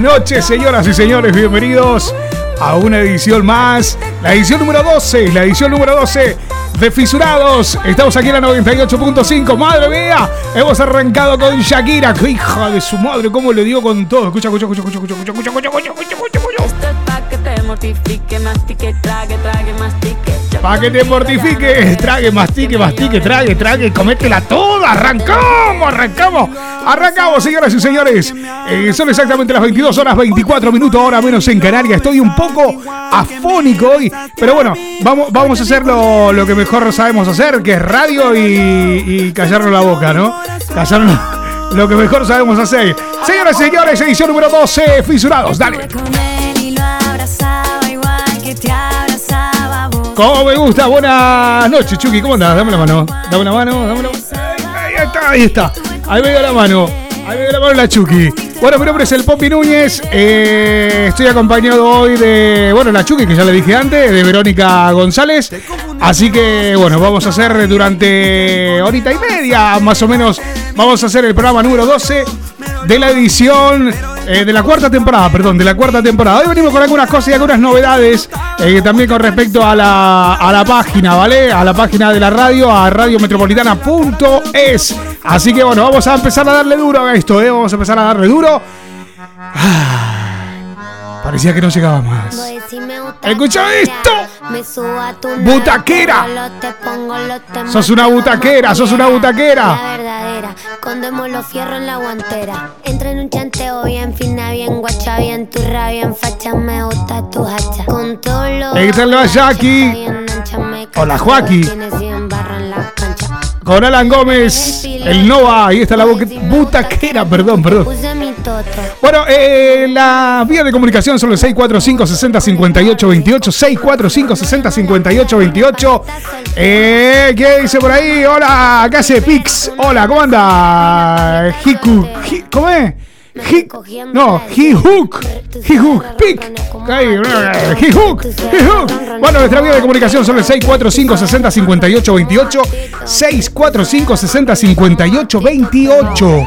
noches, señoras y señores, bienvenidos a una edición más, la edición número 12, la edición número 12 de Fisurados. Estamos aquí en la 98.5, madre mía, hemos arrancado con Shakira, que hija de su madre, cómo le dio con todo. Escucha, escucha, escucha, escucha, escucha, escucha, escucha, escucha, escucha, escucha, escucha. Esto es pa' que te mortifique, mastique, trague, trague, mastique. Pa' que te mortifique, trague, mastique, mastique, trague, trague, cométela toda. Arrancamos, arrancamos, arrancamos, señoras y señores. Eh, son exactamente las 22 horas 24 minutos, ahora menos en Canarias. Estoy un poco afónico hoy, pero bueno, vamos, vamos a hacer lo, lo que mejor sabemos hacer, que es radio y, y callarnos la boca, ¿no? Callarnos lo que mejor sabemos hacer. Señoras y señores, edición número 12, fisurados, dale. ¿Cómo me gusta? Buenas noches, Chucky. ¿Cómo andás? Dame la mano. Dame la mano, dame la mano. Ahí está, ahí está. Ahí dio la mano. Ahí dio la mano la Chucky. Bueno, mi nombre es el Popi Núñez. Eh, estoy acompañado hoy de, bueno, la Chucky, que ya le dije antes, de Verónica González. Así que, bueno, vamos a hacer durante horita y media, más o menos, vamos a hacer el programa número 12 de la edición eh, de la cuarta temporada, perdón, de la cuarta temporada. Hoy venimos con algunas cosas y algunas novedades, eh, también con respecto a la, a la página, ¿vale? A la página de la radio, a radiometropolitana.es. Así que bueno, vamos a empezar a darle duro a esto, ¿eh? Vamos a empezar a darle duro. Ah, parecía que no llegaba más. Escucha esto. Butaquera. Sos una butaquera, sos una butaquera. La verdadera, condemos los fierros en la guantera. Entra en un chanteo bien fina, bien guacha, bien turra, bien facha. Me gusta tu hacha. Con todos los. Ahí está la Jackie. Hola. Joaquín. Con Alan Gómez, el Nova. Ahí está la bu- butaquera, perdón, perdón. Bueno, eh, la vía de comunicación son los 645 60 58 28 645 60 58 28 eh, ¿Qué dice por ahí? Hola, acá hace Pix. Hola, ¿cómo anda? Hiku. Hi- ¿Cómo es? No, He-Hook. He-Hook. Pic. Ahí, eh, He-Hook. He-Hook. Bueno, nuestra vía de comunicación son el 645 60 58 28 645 60 58 28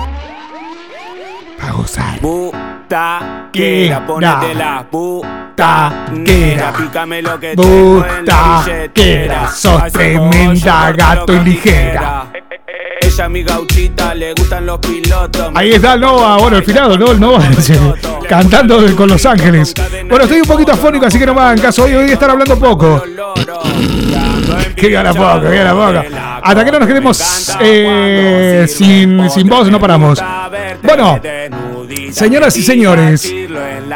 a gozar. Butaquera, ponete la butaquera. Pícame lo que tengo en la Butaquera, billetera. sos tremenda, gato y ligera. Quiera. Ella mi gauchita, le gustan los pilotos. Ahí está el Nova, bueno, el finado, ¿no? El Nova cantando con Los Ángeles. Bueno, estoy un poquito afónico, así que no me hagan caso. Hoy voy a estar hablando poco. Que gana poco, que gana poco. Hasta que no nos quedemos eh, sin, sin voz, no paramos. Bueno, señoras y señores,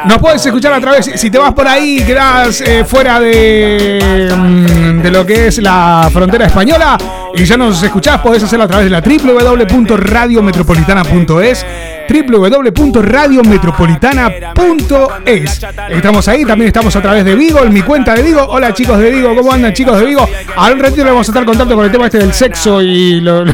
nos puedes escuchar a través, si te vas por ahí, quedas eh, fuera de, mm, de lo que es la frontera española y ya nos escuchás, podés hacerlo a través de la www.radiometropolitana.es www.radiometropolitana.es Estamos ahí, también estamos a través de Vigo, en mi cuenta de Vigo. Hola chicos de Vigo, ¿cómo andan chicos de Vigo? Ahora un ratito le vamos a estar contando con el tema este del sexo y lo...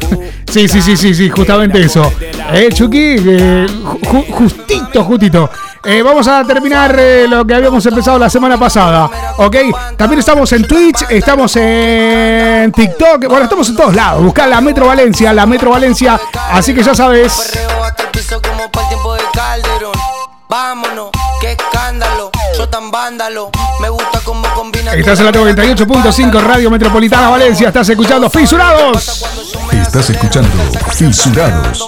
sí, sí, sí, sí, sí, justamente eso. Eh, Chucky, eh, ju- justito, justito. Eh, vamos a terminar eh, lo que habíamos empezado la semana pasada, ¿ok? También estamos en Twitch, estamos en TikTok, bueno, estamos en todos lados. Buscar la Metro Valencia, la Metro Valencia, así que ya sabes. Vámonos, qué escándalo. Tan vándalo. Me gusta cómo combina. Estás en la 98.5 Radio Metropolitana Valencia, estás escuchando Fisurados. Estás escuchando Fisurados.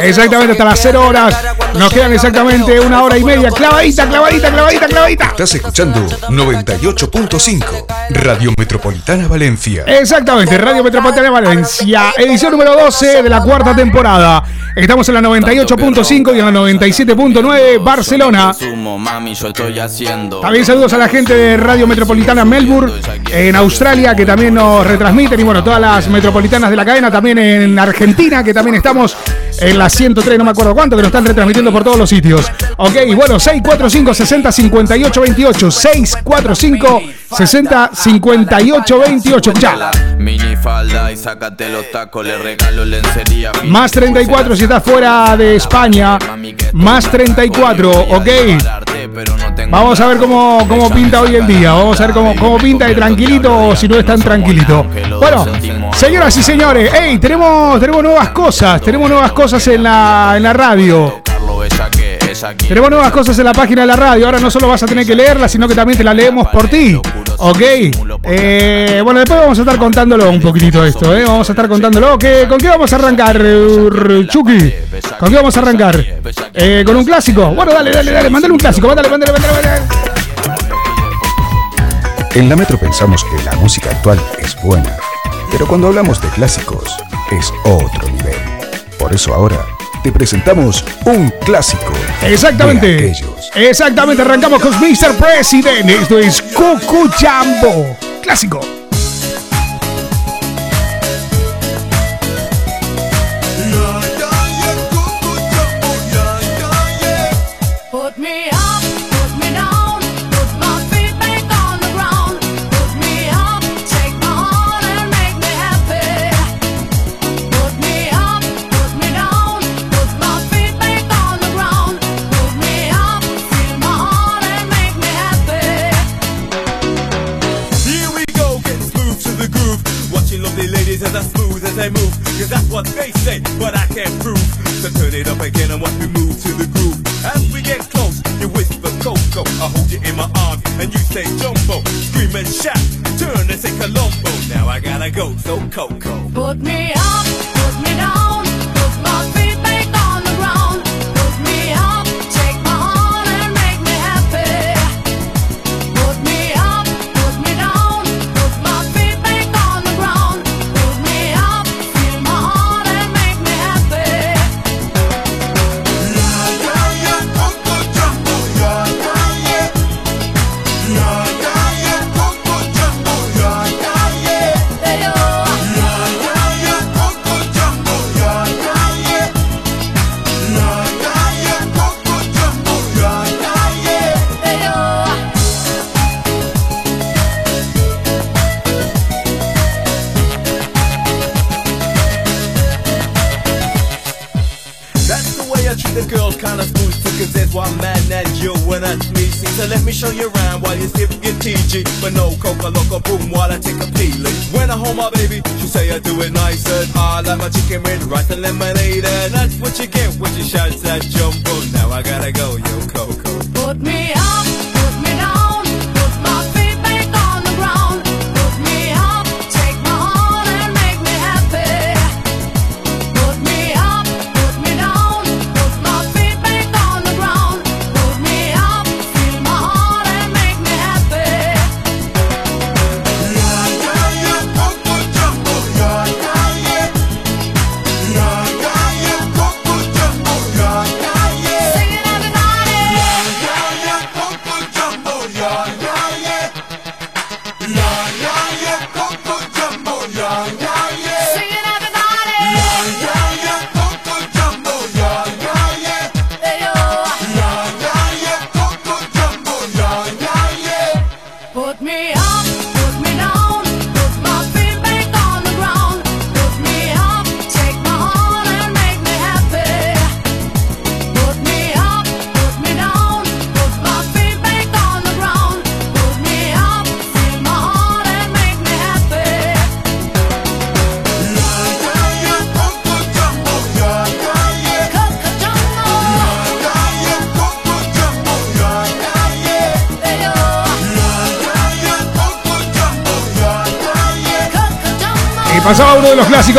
Exactamente, hasta las 0 horas. Nos quedan exactamente una hora y media. Clavadita, clavadita, clavadita, clavadita. Estás escuchando 98.5 Radio Metropolitana Valencia. Exactamente, Radio Metropolitana Valencia, edición número 12 de la cuarta temporada. Estamos en la 98.5 y en la 97.9 Barcelona. Sumo, mami, yo estoy haciendo. También saludos a la gente de Radio Metropolitana Melbourne, en Australia, que también nos retransmiten, y bueno, todas las metropolitanas de la cadena, también en Argentina, que también estamos en la 103, no me acuerdo cuánto, que nos están retransmitiendo por todos los sitios. Ok, y bueno, 645 60 58 28. 645 60 58 28. Ya. Mini falda y sácate los tacos, le regalo lencería. Más 34 si estás fuera de España. Más 34, ok. Vamos a ver cómo, cómo pinta hoy el día. Vamos a ver cómo, cómo pinta de tranquilito o si no es tan tranquilito. Bueno, señoras y señores, hey, tenemos, tenemos nuevas cosas. Tenemos nuevas cosas en la, en la radio. Tenemos nuevas cosas en la página de la radio. Ahora no solo vas a tener que leerla, sino que también te la leemos por ti. Ok. Eh, bueno, después vamos a estar contándolo un poquitito esto, ¿eh? Vamos a estar contándolo. ¿Con qué vamos a arrancar, Chucky? ¿Con qué vamos a arrancar? Eh, ¿Con un clásico? Bueno, dale, dale, dale. Mándale un clásico. Mándale, mándale, mándale, mándale. En la Metro pensamos que la música actual es buena, pero cuando hablamos de clásicos es otro nivel. Por eso ahora te presentamos un clásico. Exactamente. Exactamente, arrancamos con Mr. President. Esto es Cucu Jambo. Clásico. Go,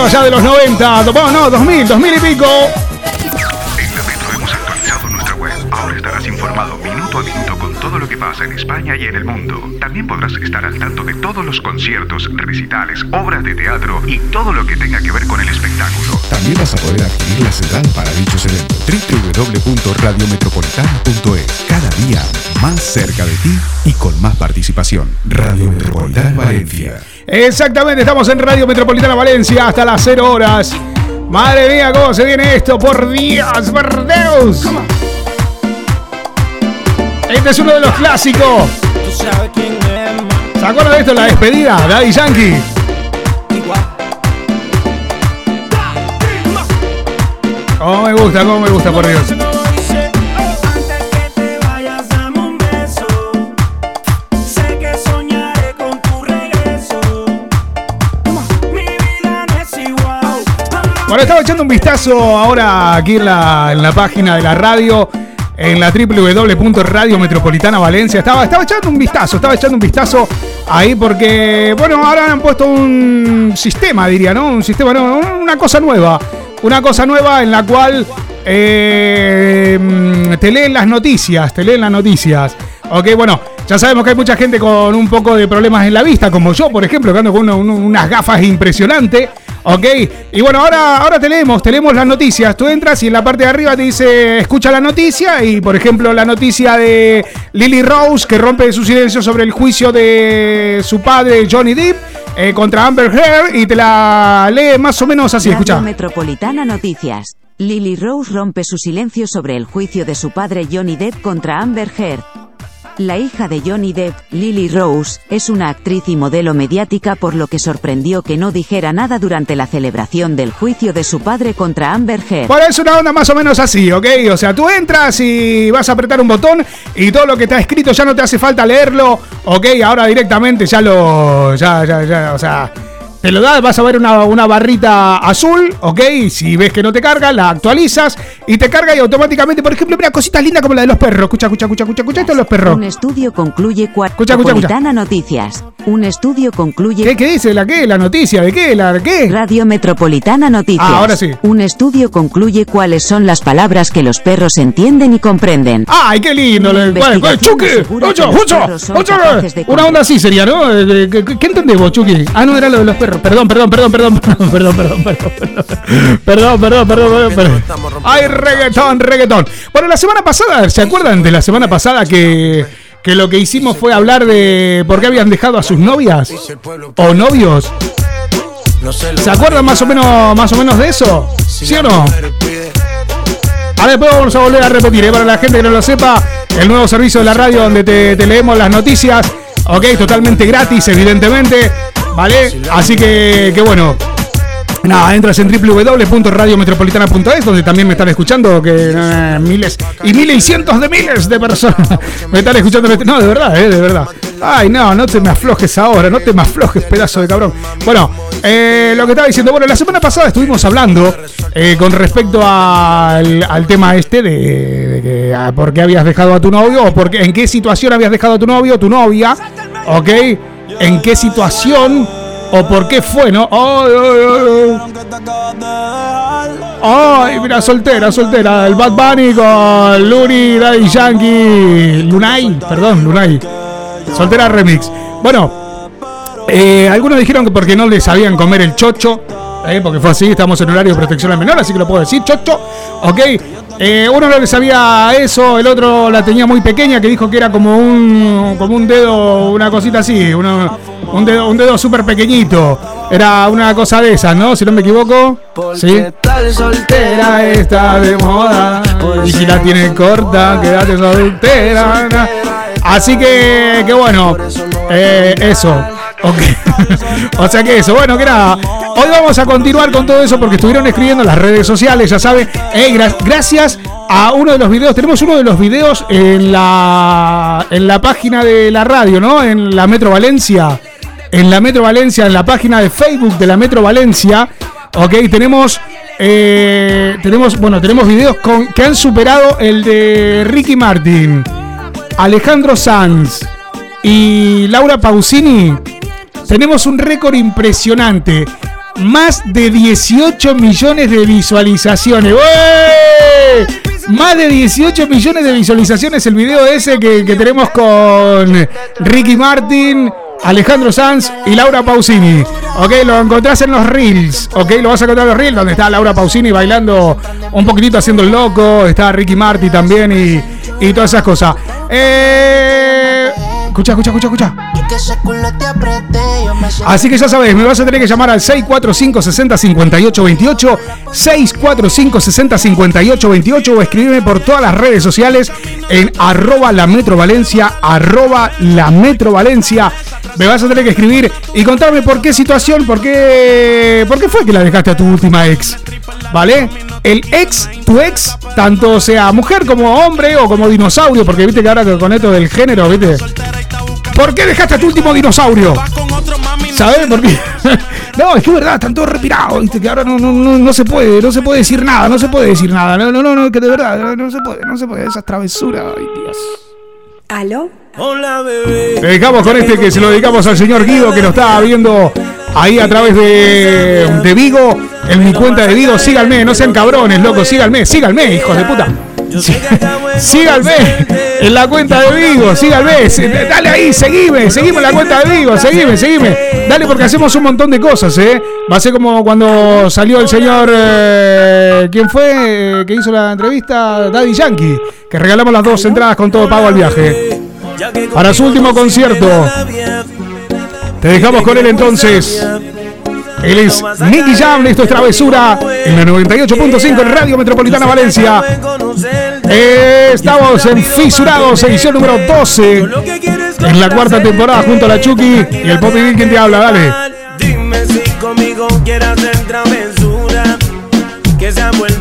allá de los 90. Bueno, no, 2000, 2000 y pico. En la Metro hemos actualizado nuestra web. Ahora estarás informado minuto a minuto con todo lo que pasa en España y en el mundo. También podrás estar al tanto de todos los conciertos, recitales, obras de teatro y todo lo que tenga que ver con el espectáculo. También vas a poder adquirir la central para dichos eventos. www.radiometropolitana.es Cada día más cerca de ti y con más participación. Radio Metropolitana Valencia. Exactamente, estamos en Radio Metropolitana Valencia hasta las 0 horas. Madre mía, cómo se viene esto, por Dios, por Dios. Este es uno de los clásicos. ¿Se acuerdan de esto? La despedida, Daddy Yankee. Cómo me gusta, cómo me gusta, por Dios. Bueno, estaba echando un vistazo ahora aquí en la, en la página de la radio, en la www.radio Metropolitana Valencia. Estaba, estaba echando un vistazo, estaba echando un vistazo ahí porque, bueno, ahora han puesto un sistema, diría, ¿no? Un sistema, no, una cosa nueva. Una cosa nueva en la cual eh, te leen las noticias, te leen las noticias. Ok, bueno, ya sabemos que hay mucha gente con un poco de problemas en la vista, como yo, por ejemplo, que ando con unas gafas impresionantes. Ok, y bueno, ahora, ahora te leemos, las noticias. Tú entras y en la parte de arriba te dice escucha la noticia. Y por ejemplo, la noticia de Lily Rose que rompe su silencio sobre el juicio de su padre Johnny Depp eh, contra Amber Heard. Y te la lee más o menos así. Escucha. Metropolitana Noticias. Lily Rose rompe su silencio sobre el juicio de su padre Johnny Depp contra Amber Heard. La hija de Johnny Depp, Lily Rose, es una actriz y modelo mediática por lo que sorprendió que no dijera nada durante la celebración del juicio de su padre contra Amber Heard. Bueno, es una onda más o menos así, ¿ok? O sea, tú entras y vas a apretar un botón y todo lo que está escrito ya no te hace falta leerlo, ¿ok? Ahora directamente ya lo. Ya, ya, ya, o sea. Te lo das, vas a ver una, una barrita azul, ¿ok? Si ves que no te carga, la actualizas y te carga y automáticamente, por ejemplo, mira cositas lindas como la de los perros. Escucha, escucha, escucha, escucha, escucha esto de los perros. Un estudio concluye cua- Escucha, escucha, escucha. Metropolitana Noticias. Un estudio concluye ¿Qué, ¿Qué dice? ¿La qué? ¿La noticia? ¿De qué? ¿La de qué? Radio Metropolitana Noticias. Ah, ahora sí. Un estudio concluye cuáles son las palabras que los perros entienden y comprenden. ¡Ay, qué lindo! ¡Chucky! ¡Ocho, ocho, ocho! Una onda así sería, ¿no? Eh, ¿Qué, qué- qué entendés vos, Chucky? Ah, no, era lo de los perros. Perdón, perdón, perdón, perdón, perdón, perdón, perdón, perdón, perdón, perdón, perdón, perdón. ¡Ay, reggaetón, reggaetón! Bueno, la semana pasada, ¿se acuerdan de la semana pasada que, que lo que hicimos fue hablar de por qué habían dejado a sus novias o novios? ¿Se acuerdan más o menos, más o menos de eso? ¿Sí o no? Ahora después vamos a volver a repetir, ¿eh? para la gente que no lo sepa, el nuevo servicio de la radio donde te, te leemos las noticias, ok, totalmente gratis, evidentemente, ¿vale? Así que, que bueno. Nada, entras en www.radiometropolitana.es donde también me están escuchando que eh, miles y miles y cientos de miles de personas me están escuchando. No, de verdad, eh, de verdad. Ay, no, no te me aflojes ahora, no te me aflojes, pedazo de cabrón. Bueno, eh, lo que estaba diciendo, bueno, la semana pasada estuvimos hablando eh, con respecto al, al tema este de, de ah, por qué habías dejado a tu novio o por qué- en qué situación habías dejado a tu novio tu novia, ¿ok? ¿En qué situación o por qué fue, no? Ay, ay, ay, ay. Mira, soltera, soltera. El Bad Bunny con Luni, Daddy Yankee, Lunay, perdón, Lunay. Soltera remix. Bueno, eh, algunos dijeron que porque no les sabían comer el chocho, eh, porque fue así, estamos en horario de protección al menor, así que lo puedo decir, chocho, ok. Eh, uno no le sabía eso, el otro la tenía muy pequeña, que dijo que era como un, como un dedo, una cosita así, uno- un dedo, un dedo súper pequeñito. Era una cosa de esas, ¿no? Si no me equivoco. Sí. Estar Soltera está de moda. Y si la tiene corta, quédate soltera. Así que, que bueno, eh, eso. Ok. o sea que eso, bueno, que nada. Hoy vamos a continuar con todo eso porque estuvieron escribiendo en las redes sociales, ya saben. Gra- gracias a uno de los videos, tenemos uno de los videos en la, en la página de la radio, ¿no? En la Metro Valencia. En la Metro Valencia, en la página de Facebook de la Metro Valencia. Ok, tenemos. eh, tenemos, bueno, tenemos videos con, que han superado el de Ricky Martin, Alejandro Sanz y Laura Pausini. Tenemos un récord impresionante. Más de 18 millones de visualizaciones. ¡Ué! Más de 18 millones de visualizaciones el video ese que, que tenemos con Ricky Martin, Alejandro Sanz y Laura Pausini. Ok, lo encontrás en los reels. Ok, lo vas a encontrar en los reels donde está Laura Pausini bailando un poquitito haciendo el loco. Está Ricky Martin también y, y todas esas cosas. Eh, Escucha, escucha, escucha, escucha. Así que ya sabes, me vas a tener que llamar al 645 60 58 28, 645 60 58 28 o escribirme por todas las redes sociales en arroba la Metro Valencia, arroba la Metro Valencia. Me vas a tener que escribir y contarme por qué situación, por qué, por qué fue que la dejaste a tu última ex. ¿Vale? El ex, tu ex, tanto sea mujer como hombre o como dinosaurio, porque viste que ahora con esto del género, viste. ¿Por qué dejaste a tu último dinosaurio? ¿Sabes por qué? no, es que es verdad, están todos retirados, viste, que ahora no, no, no, no se puede, no se puede decir nada, no se puede decir nada. No, no, no, no, que de verdad, no, no se puede, no se puede, esas travesuras, ay Dios. ¿Aló? Hola, bebé. Te dejamos con este que se lo dedicamos al señor Guido que lo estaba viendo ahí a través de, de Vigo, en mi cuenta de Vigo. Síganme, no sean cabrones, loco, síganme, síganme, hijos de puta. Sí, síganme en la cuenta de Vigo, síganme, sí, dale ahí, seguime, seguime en la cuenta de Vigo, seguime, seguime. Dale porque hacemos un montón de cosas, ¿eh? Va a ser como cuando salió el señor, eh, ¿quién fue? eh, que hizo la entrevista, Daddy Yankee, que regalamos las dos entradas con todo pago al viaje. Para su último concierto. Te dejamos con él entonces. Él es Nicky Jam, esto es Travesura en la 98.5 en Radio Metropolitana Valencia. Estamos en Fisurados, edición número 12. En la cuarta temporada junto a la Chucky y el Poppy Bill, quien te habla, dale. Dime si conmigo quieres hacer travesura, que se ha vuelto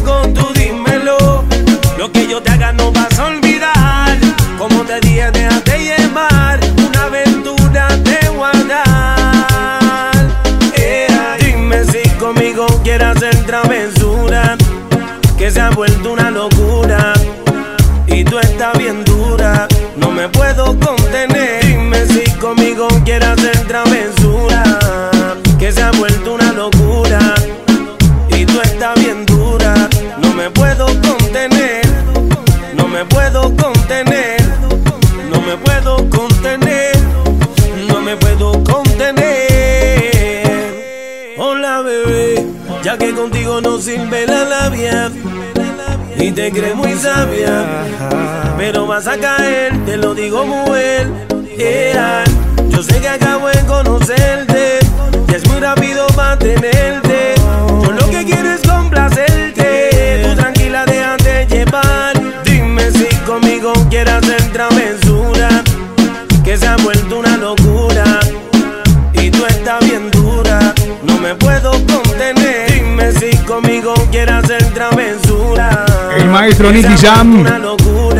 Yo te haga no vas a olvidar. Como te dije, no sirve la labia. Y te crees muy sabia, pero vas a caer, te lo digo mujer. Yeah. Yo sé que acabo de conocerte, y es muy rápido mantenerte. Yo lo que quiero es complacerte, tú tranquila déjate llevar. Dime si conmigo quieres hacer travesura, que se ha vuelto una locura. Maestro Nicky Jam.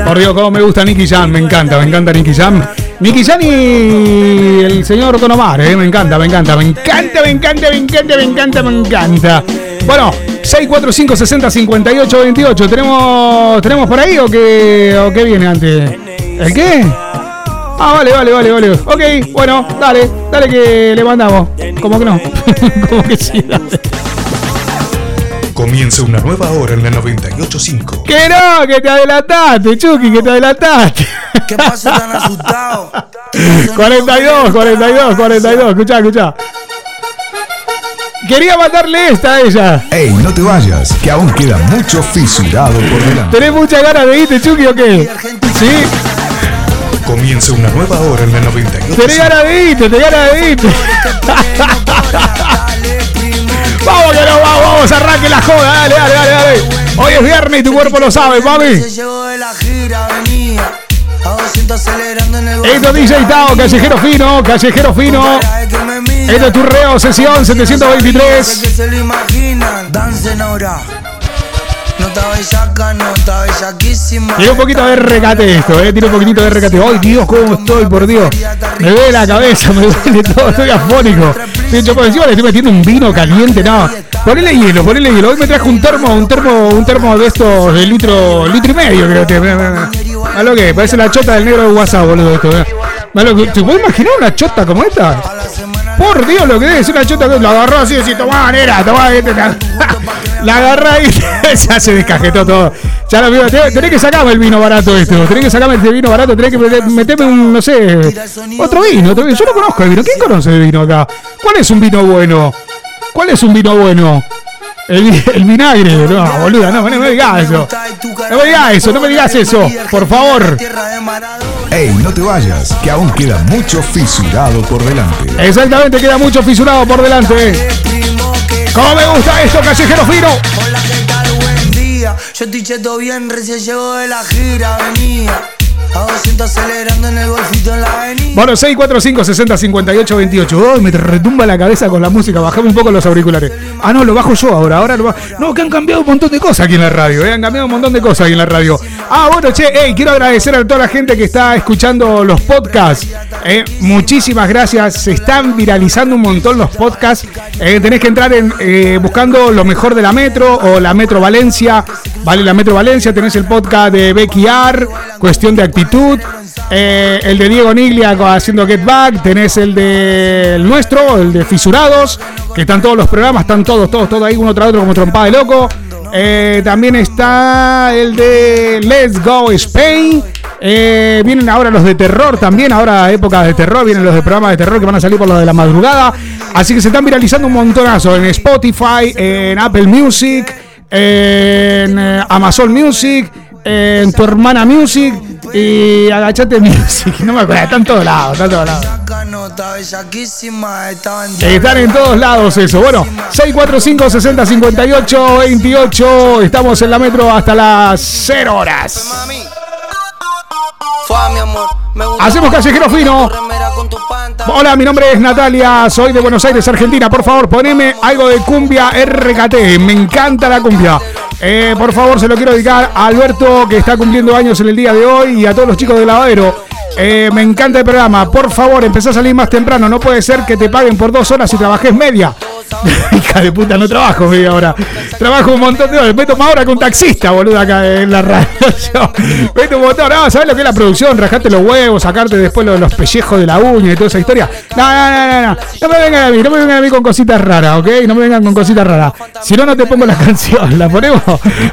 Por Dios, cómo me gusta Nicky Jam, me encanta, me encanta Nicky Jam. Nicky Jam y el señor Don Omar, eh, me encanta, me encanta, me encanta, me encanta, me encanta, me encanta, me encanta. Bueno, 645 60 58 28. ¿Tenemos, ¿Tenemos por ahí o qué, o qué viene antes? ¿El qué? Ah, vale, vale, vale, vale. Ok, bueno, dale, dale que le mandamos. ¿Cómo que no? ¿Cómo que sí? Dale. Comienza una nueva hora en la 98.5. Que no, que te adelantaste, Chucky, que te adelantaste. ¿Qué pasa tan asustado? 42, 42, 42, escuchá, escuchá. Quería mandarle esta a ella. Ey, no te vayas, que aún queda mucho fisurado por delante. ¿Tenés muchas ganas de irte, Chucky, o qué? Sí. Comienza una nueva hora en la 98.5. Tenés ganas de irte, tenés ganas de irte. vamos que no, vamos, vamos, arranque la joda, dale, dale, dale, dale. Hoy es viernes y tu cuerpo lo sabe, mami. Se llegó de la gira, venía a 200 acelerando en el Esto es DJ Tao, callejero fino, callejero fino. Esto es Turreo, sesión 723. que se lo imaginan. Dancen ahora. No está bellaca, no está bellaquísima. Tiene un poquito de recate esto, eh. Tiene un poquitito de recate. ¡Ay, Dios, cómo estoy, por Dios! Me duele la cabeza, me duele todo, estoy afónico. Hecho por encima le estoy metiendo un vino caliente, no. Ponele hielo, ponele hielo. Hoy me traje un termo, un termo, un termo de estos de litro, litro y medio, creo que. A lo que, parece la chota del negro de WhatsApp, boludo, esto. Más lo que- ¿Te puedes imaginar una chota como esta? Por Dios, lo que es una chota que la agarró así, así, tomá, nera, tomá, este, ta- la agarrá y ya se descajetó todo. Ya lo tenés, tenés que sacarme el vino barato esto, tenés que sacarme este vino barato, tenés que meter- meterme un, no sé, otro vino, otro vino. Yo no conozco el vino, ¿quién conoce el vino acá? ¿Cuál es un vino bueno? ¿Cuál es un vino bueno? El, vi- el vinagre, no, boluda, no, no me digas eso. No me digas eso, no me digas eso, por favor. Ey, no te vayas, que aún queda mucho fisurado por delante. Exactamente, queda mucho fisurado por delante. ¿Cómo me gusta esto, callejero fino? Buen día. Yo estoy cheto bien, recién llego de la gira, venía. A 200 acelerando en el en la avenida. Bueno, 645 60 58 28. Uy, me retumba la cabeza con la música. Bajame un poco los auriculares. Ah, no, lo bajo yo ahora. Ahora lo bajo. No, que han cambiado un montón de cosas aquí en la radio. ¿eh? Han cambiado un montón de cosas aquí en la radio. Ah, bueno, che, hey, quiero agradecer a toda la gente que está escuchando los podcasts. ¿eh? Muchísimas gracias. Se están viralizando un montón los podcasts. Eh, tenés que entrar en eh, buscando lo mejor de la Metro o la Metro Valencia. Vale, la Metro Valencia. Tenés el podcast de Becky R, Cuestión de Eh, el de Diego Niglia haciendo Get Back, tenés el de el nuestro, el de Fisurados, que están todos los programas, están todos, todos, todos ahí, uno tras otro como trompada de loco. Eh, también está el de Let's Go Spain. Eh, vienen ahora los de terror también, ahora épocas de terror, vienen los de programas de terror que van a salir por lo de la madrugada. Así que se están viralizando un montonazo en Spotify, en Apple Music, en Amazon Music, en tu hermana Music y Agachate Music. No me acuerdo, están todos lados, están todos lados. Están en todos lados eso. Bueno, 645 60 58 28. Estamos en la metro hasta las 0 horas. Fue mi amor. Me gusta Hacemos callejero fino. Hola, mi nombre es Natalia, soy de Buenos Aires, Argentina. Por favor, poneme algo de cumbia RKT. Me encanta la cumbia. Eh, por favor, se lo quiero dedicar a Alberto, que está cumpliendo años en el día de hoy, y a todos los chicos de lavadero. Eh, me encanta el programa. Por favor, empezá a salir más temprano. No puede ser que te paguen por dos horas y trabajes media. Hija de puta, no trabajo media hora. Trabajo un montón de horas. Me tomo ahora con taxista, boludo, acá en la radio. Me tomo montón. No, ¿sabes lo que es la producción? Rajarte los huevos, sacarte después los, los pellejos de la uña y toda esa historia. No, no, no, no, no. No me vengan a mí, no me vengan a mí con cositas raras, ¿ok? No me vengan con cositas raras. Si no, no te pongo la canción. ¿La ponemos?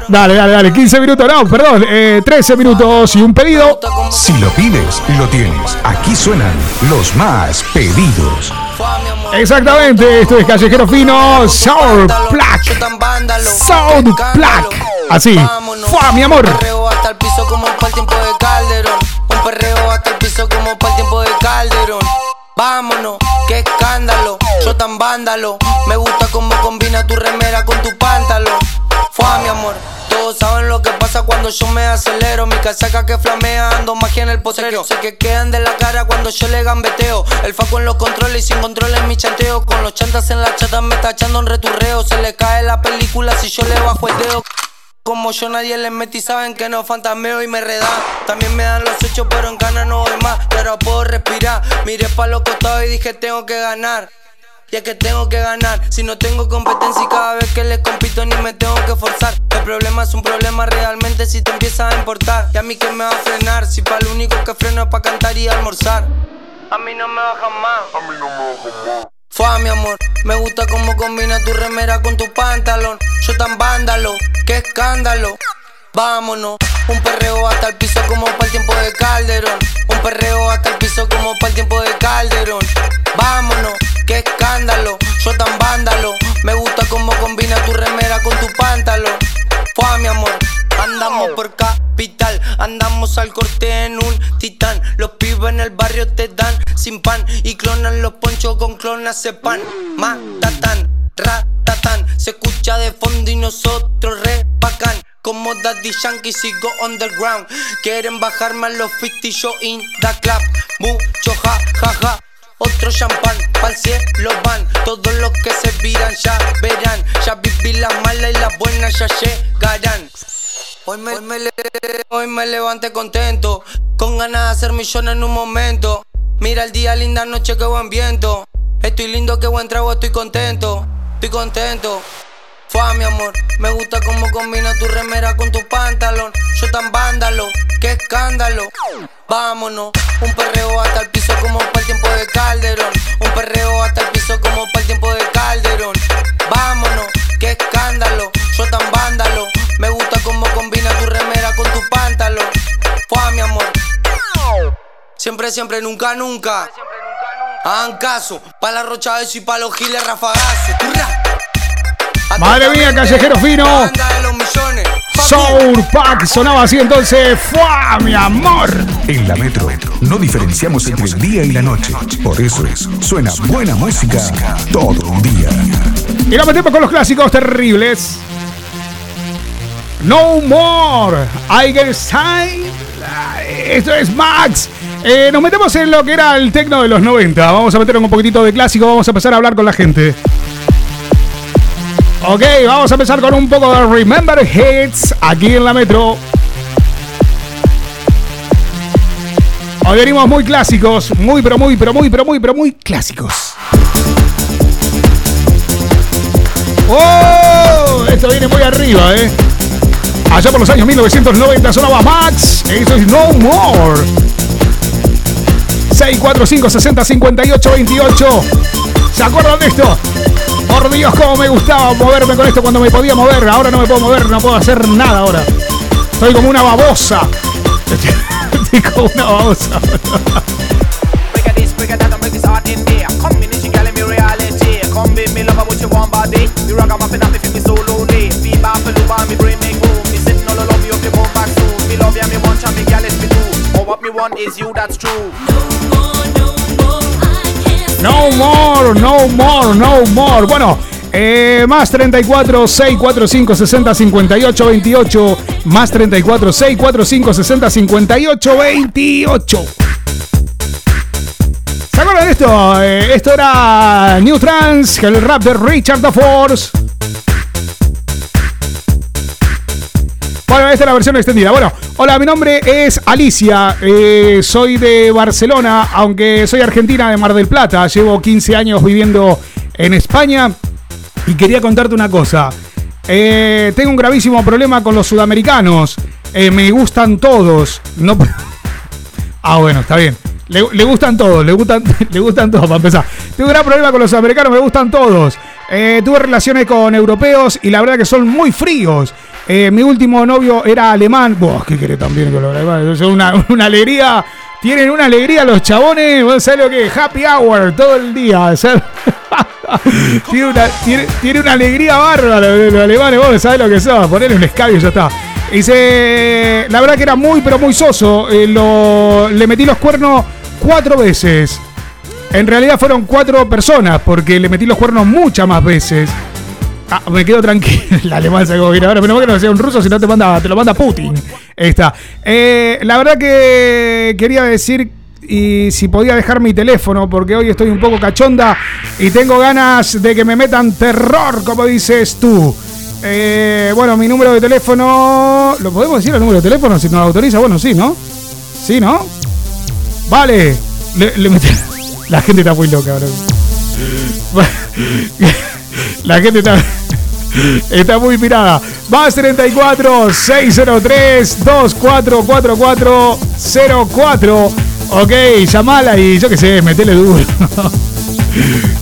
Dale, dale, dale. 15 minutos, no, perdón. eh, 13 minutos y un pedido. Si lo pides, lo tienes. Aquí suenan los más pedidos. Exactamente, esto es Callejero Fino, Sour Black. Sour Black. Así. ¡Fua, mi amor! perreo hasta el piso como para el tiempo de Calderón. Un perreo hasta el piso como para el tiempo de Calderón. Vámonos, qué escándalo. Yo tan vándalo. Me gusta cómo combina tu remera con tu pantalón. Mi amor. Todos saben lo que pasa cuando yo me acelero. Mi casaca que flamea, ando magia en el potrero. Sé que quedan de la cara cuando yo le gambeteo. El faco en los controles y sin control en mi chanteo. Con los chantas en la chata me está echando un returreo. Se le cae la película si yo le bajo el dedo. Como yo nadie les metí, saben que no fantasmeo y me redan. También me dan los hechos, pero en ganas no voy más. Y ahora puedo respirar. Miré pa' los costados y dije tengo que ganar. Y es que tengo que ganar. Si no tengo competencia y cada vez que les compito ni me tengo que forzar. El problema es un problema realmente si te empieza a importar. Y a mí que me va a frenar. Si pa' lo único que freno es pa' cantar y almorzar. A mí no me bajan más. A mí no me bajan más. Fue mi amor, me gusta cómo combina tu remera con tu pantalón. Yo tan vándalo, qué escándalo. Vámonos, un perreo hasta el piso como para el tiempo de Calderón. Un perreo hasta el piso como para el tiempo de Calderón. Vámonos, qué escándalo. Yo tan vándalo, me gusta cómo combina tu remera con tu pantalón. Fue mi amor, andamos por capital, andamos al corte en un titán. Los pibes en el barrio te dan sin pan y clonan los ponchos con clonas pan. Matatan, ratatán, se escucha de fondo y nosotros re bacán. Como Daddy Yankee sigo underground Quieren bajarme a los 50 yo in the club mucho ja, ja, ja. Otro champán, pa'l cielo van. Todos los que se viran ya verán. Ya viví las malas y las buenas ya llegarán. Hoy me, hoy me levanté contento, con ganas de hacer millones en un momento. Mira el día, linda noche, qué buen viento. Estoy lindo, qué buen trago, estoy contento, estoy contento. Fue mi amor, me gusta cómo combina tu remera con tu pantalón. Yo tan vándalo, qué escándalo. Vámonos, un perreo hasta el piso como para el tiempo de Calderón. Un perreo hasta el piso como para el tiempo de Calderón. Vámonos, qué escándalo. Yo tan vándalo, me gusta cómo combina tu remera con tu pantalón. Fue mi amor, siempre, siempre, nunca, nunca. Hagan caso, pa' la rocha eso y pa' los giles rafagazo. Madre mía, callejero fino. Sour Pack sonaba así entonces. ¡Fua, mi amor! En la Metro no diferenciamos entre el día y la noche. Por eso suena buena música todo el día. Y la metemos con los clásicos terribles. No more. Eigenstein. Esto es Max. Eh, nos metemos en lo que era el tecno de los 90. Vamos a meter un poquitito de clásico. Vamos a empezar a hablar con la gente. Ok, vamos a empezar con un poco de Remember Hits aquí en la Metro. Hoy venimos muy clásicos, muy pero muy pero muy pero muy pero muy clásicos. ¡Oh! Esto viene muy arriba, ¿eh? Allá por los años 1990 sonaba Max. Eso es No More. 645 60 58 28. ¿Se acuerdan de esto? Por Dios, cómo me gustaba moverme con esto cuando me podía mover. Ahora no me puedo mover, no puedo hacer nada ahora. Estoy como una babosa. Estoy como una babosa. No more, no more, no more. Bueno, eh, más 34 645 60 58 28. Más 34 645 60 58 28. ¿Se acuerdan de esto? Eh, esto era New Trans, el rap de Richard the. Bueno, esta es la versión extendida. Bueno, hola, mi nombre es Alicia. eh, soy de Barcelona, aunque soy argentina de Mar del Plata. Llevo 15 años viviendo en España. Y quería contarte una cosa. Eh, tengo un gravísimo problema con los sudamericanos. Eh, me gustan todos. Ah, bueno, está bien. Le, gustan todos, le gustan, le gustan todos, para empezar. Tengo un gran problema con los americanos, me gustan todos. Tuve relaciones con europeos y la verdad que son muy fríos. Eh, mi último novio era alemán. Buah, ¿qué querés también los alemanes? Es una, una alegría. Tienen una alegría los chabones. ¿Vos sabés lo que es? Happy hour todo el día. tiene, una, alegría bárbara los alemanes. Vos sabés lo que son. Ponerle un escabio y ya está. Dice, la verdad que era muy, pero muy soso. Eh, lo- le metí los cuernos cuatro veces. En realidad fueron cuatro personas, porque le metí los cuernos muchas más veces. Ah, me quedo tranquilo. El alemán se viene ahora, pero no que no sea un ruso, si no te manda, te lo manda Putin. Ahí está. Eh, la verdad que quería decir y si podía dejar mi teléfono, porque hoy estoy un poco cachonda y tengo ganas de que me metan terror, como dices tú. Eh, bueno, mi número de teléfono. ¿Lo podemos decir el número de teléfono si nos autoriza? Bueno, sí, ¿no? Sí, ¿no? Vale. La gente está muy loca, bro. La gente está. Está muy pirada. Más 34 603 244404. Ok, llamala y yo qué sé, metele duro.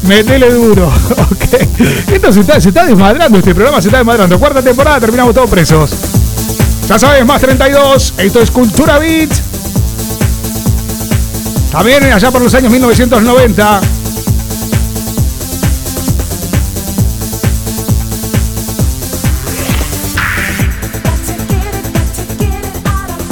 metele duro. Ok. Esto se está, se está desmadrando, este programa se está desmadrando. Cuarta temporada, terminamos todos presos. Ya sabes, más 32. Esto es Cultura Beat. También allá por los años 1990.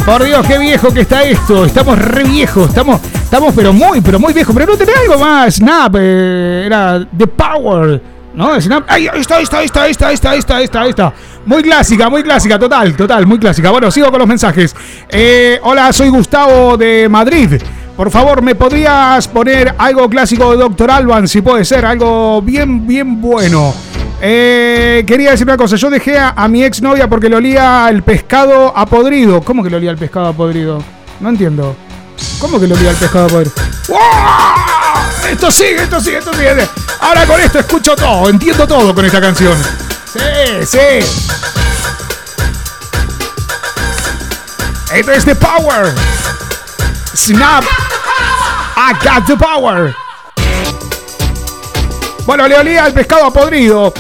Por Dios, qué viejo que está esto. Estamos re viejos, estamos, estamos pero muy, pero muy viejos. Pero no tenía algo más. Snap, eh, era The Power. ¿No? Snap. Ahí está, ahí está, ahí está, ahí está, ahí está, ahí está, está, está. Muy clásica, muy clásica, total, total, muy clásica. Bueno, sigo con los mensajes. Eh, hola, soy Gustavo de Madrid. Por favor, ¿me podrías poner algo clásico de Doctor Alban, si puede ser? Algo bien, bien bueno. Eh, quería decir una cosa. Yo dejé a, a mi exnovia porque le olía el pescado a podrido. ¿Cómo que le olía el pescado a podrido? No entiendo. ¿Cómo que le olía el pescado a podrido? ¡Wow! Esto sigue, esto sigue, esto sigue. Ahora con esto escucho todo, entiendo todo con esta canción. Sí, sí. Esto es The Power. Snap. I got the power. Bueno, le olía el pescado podrido.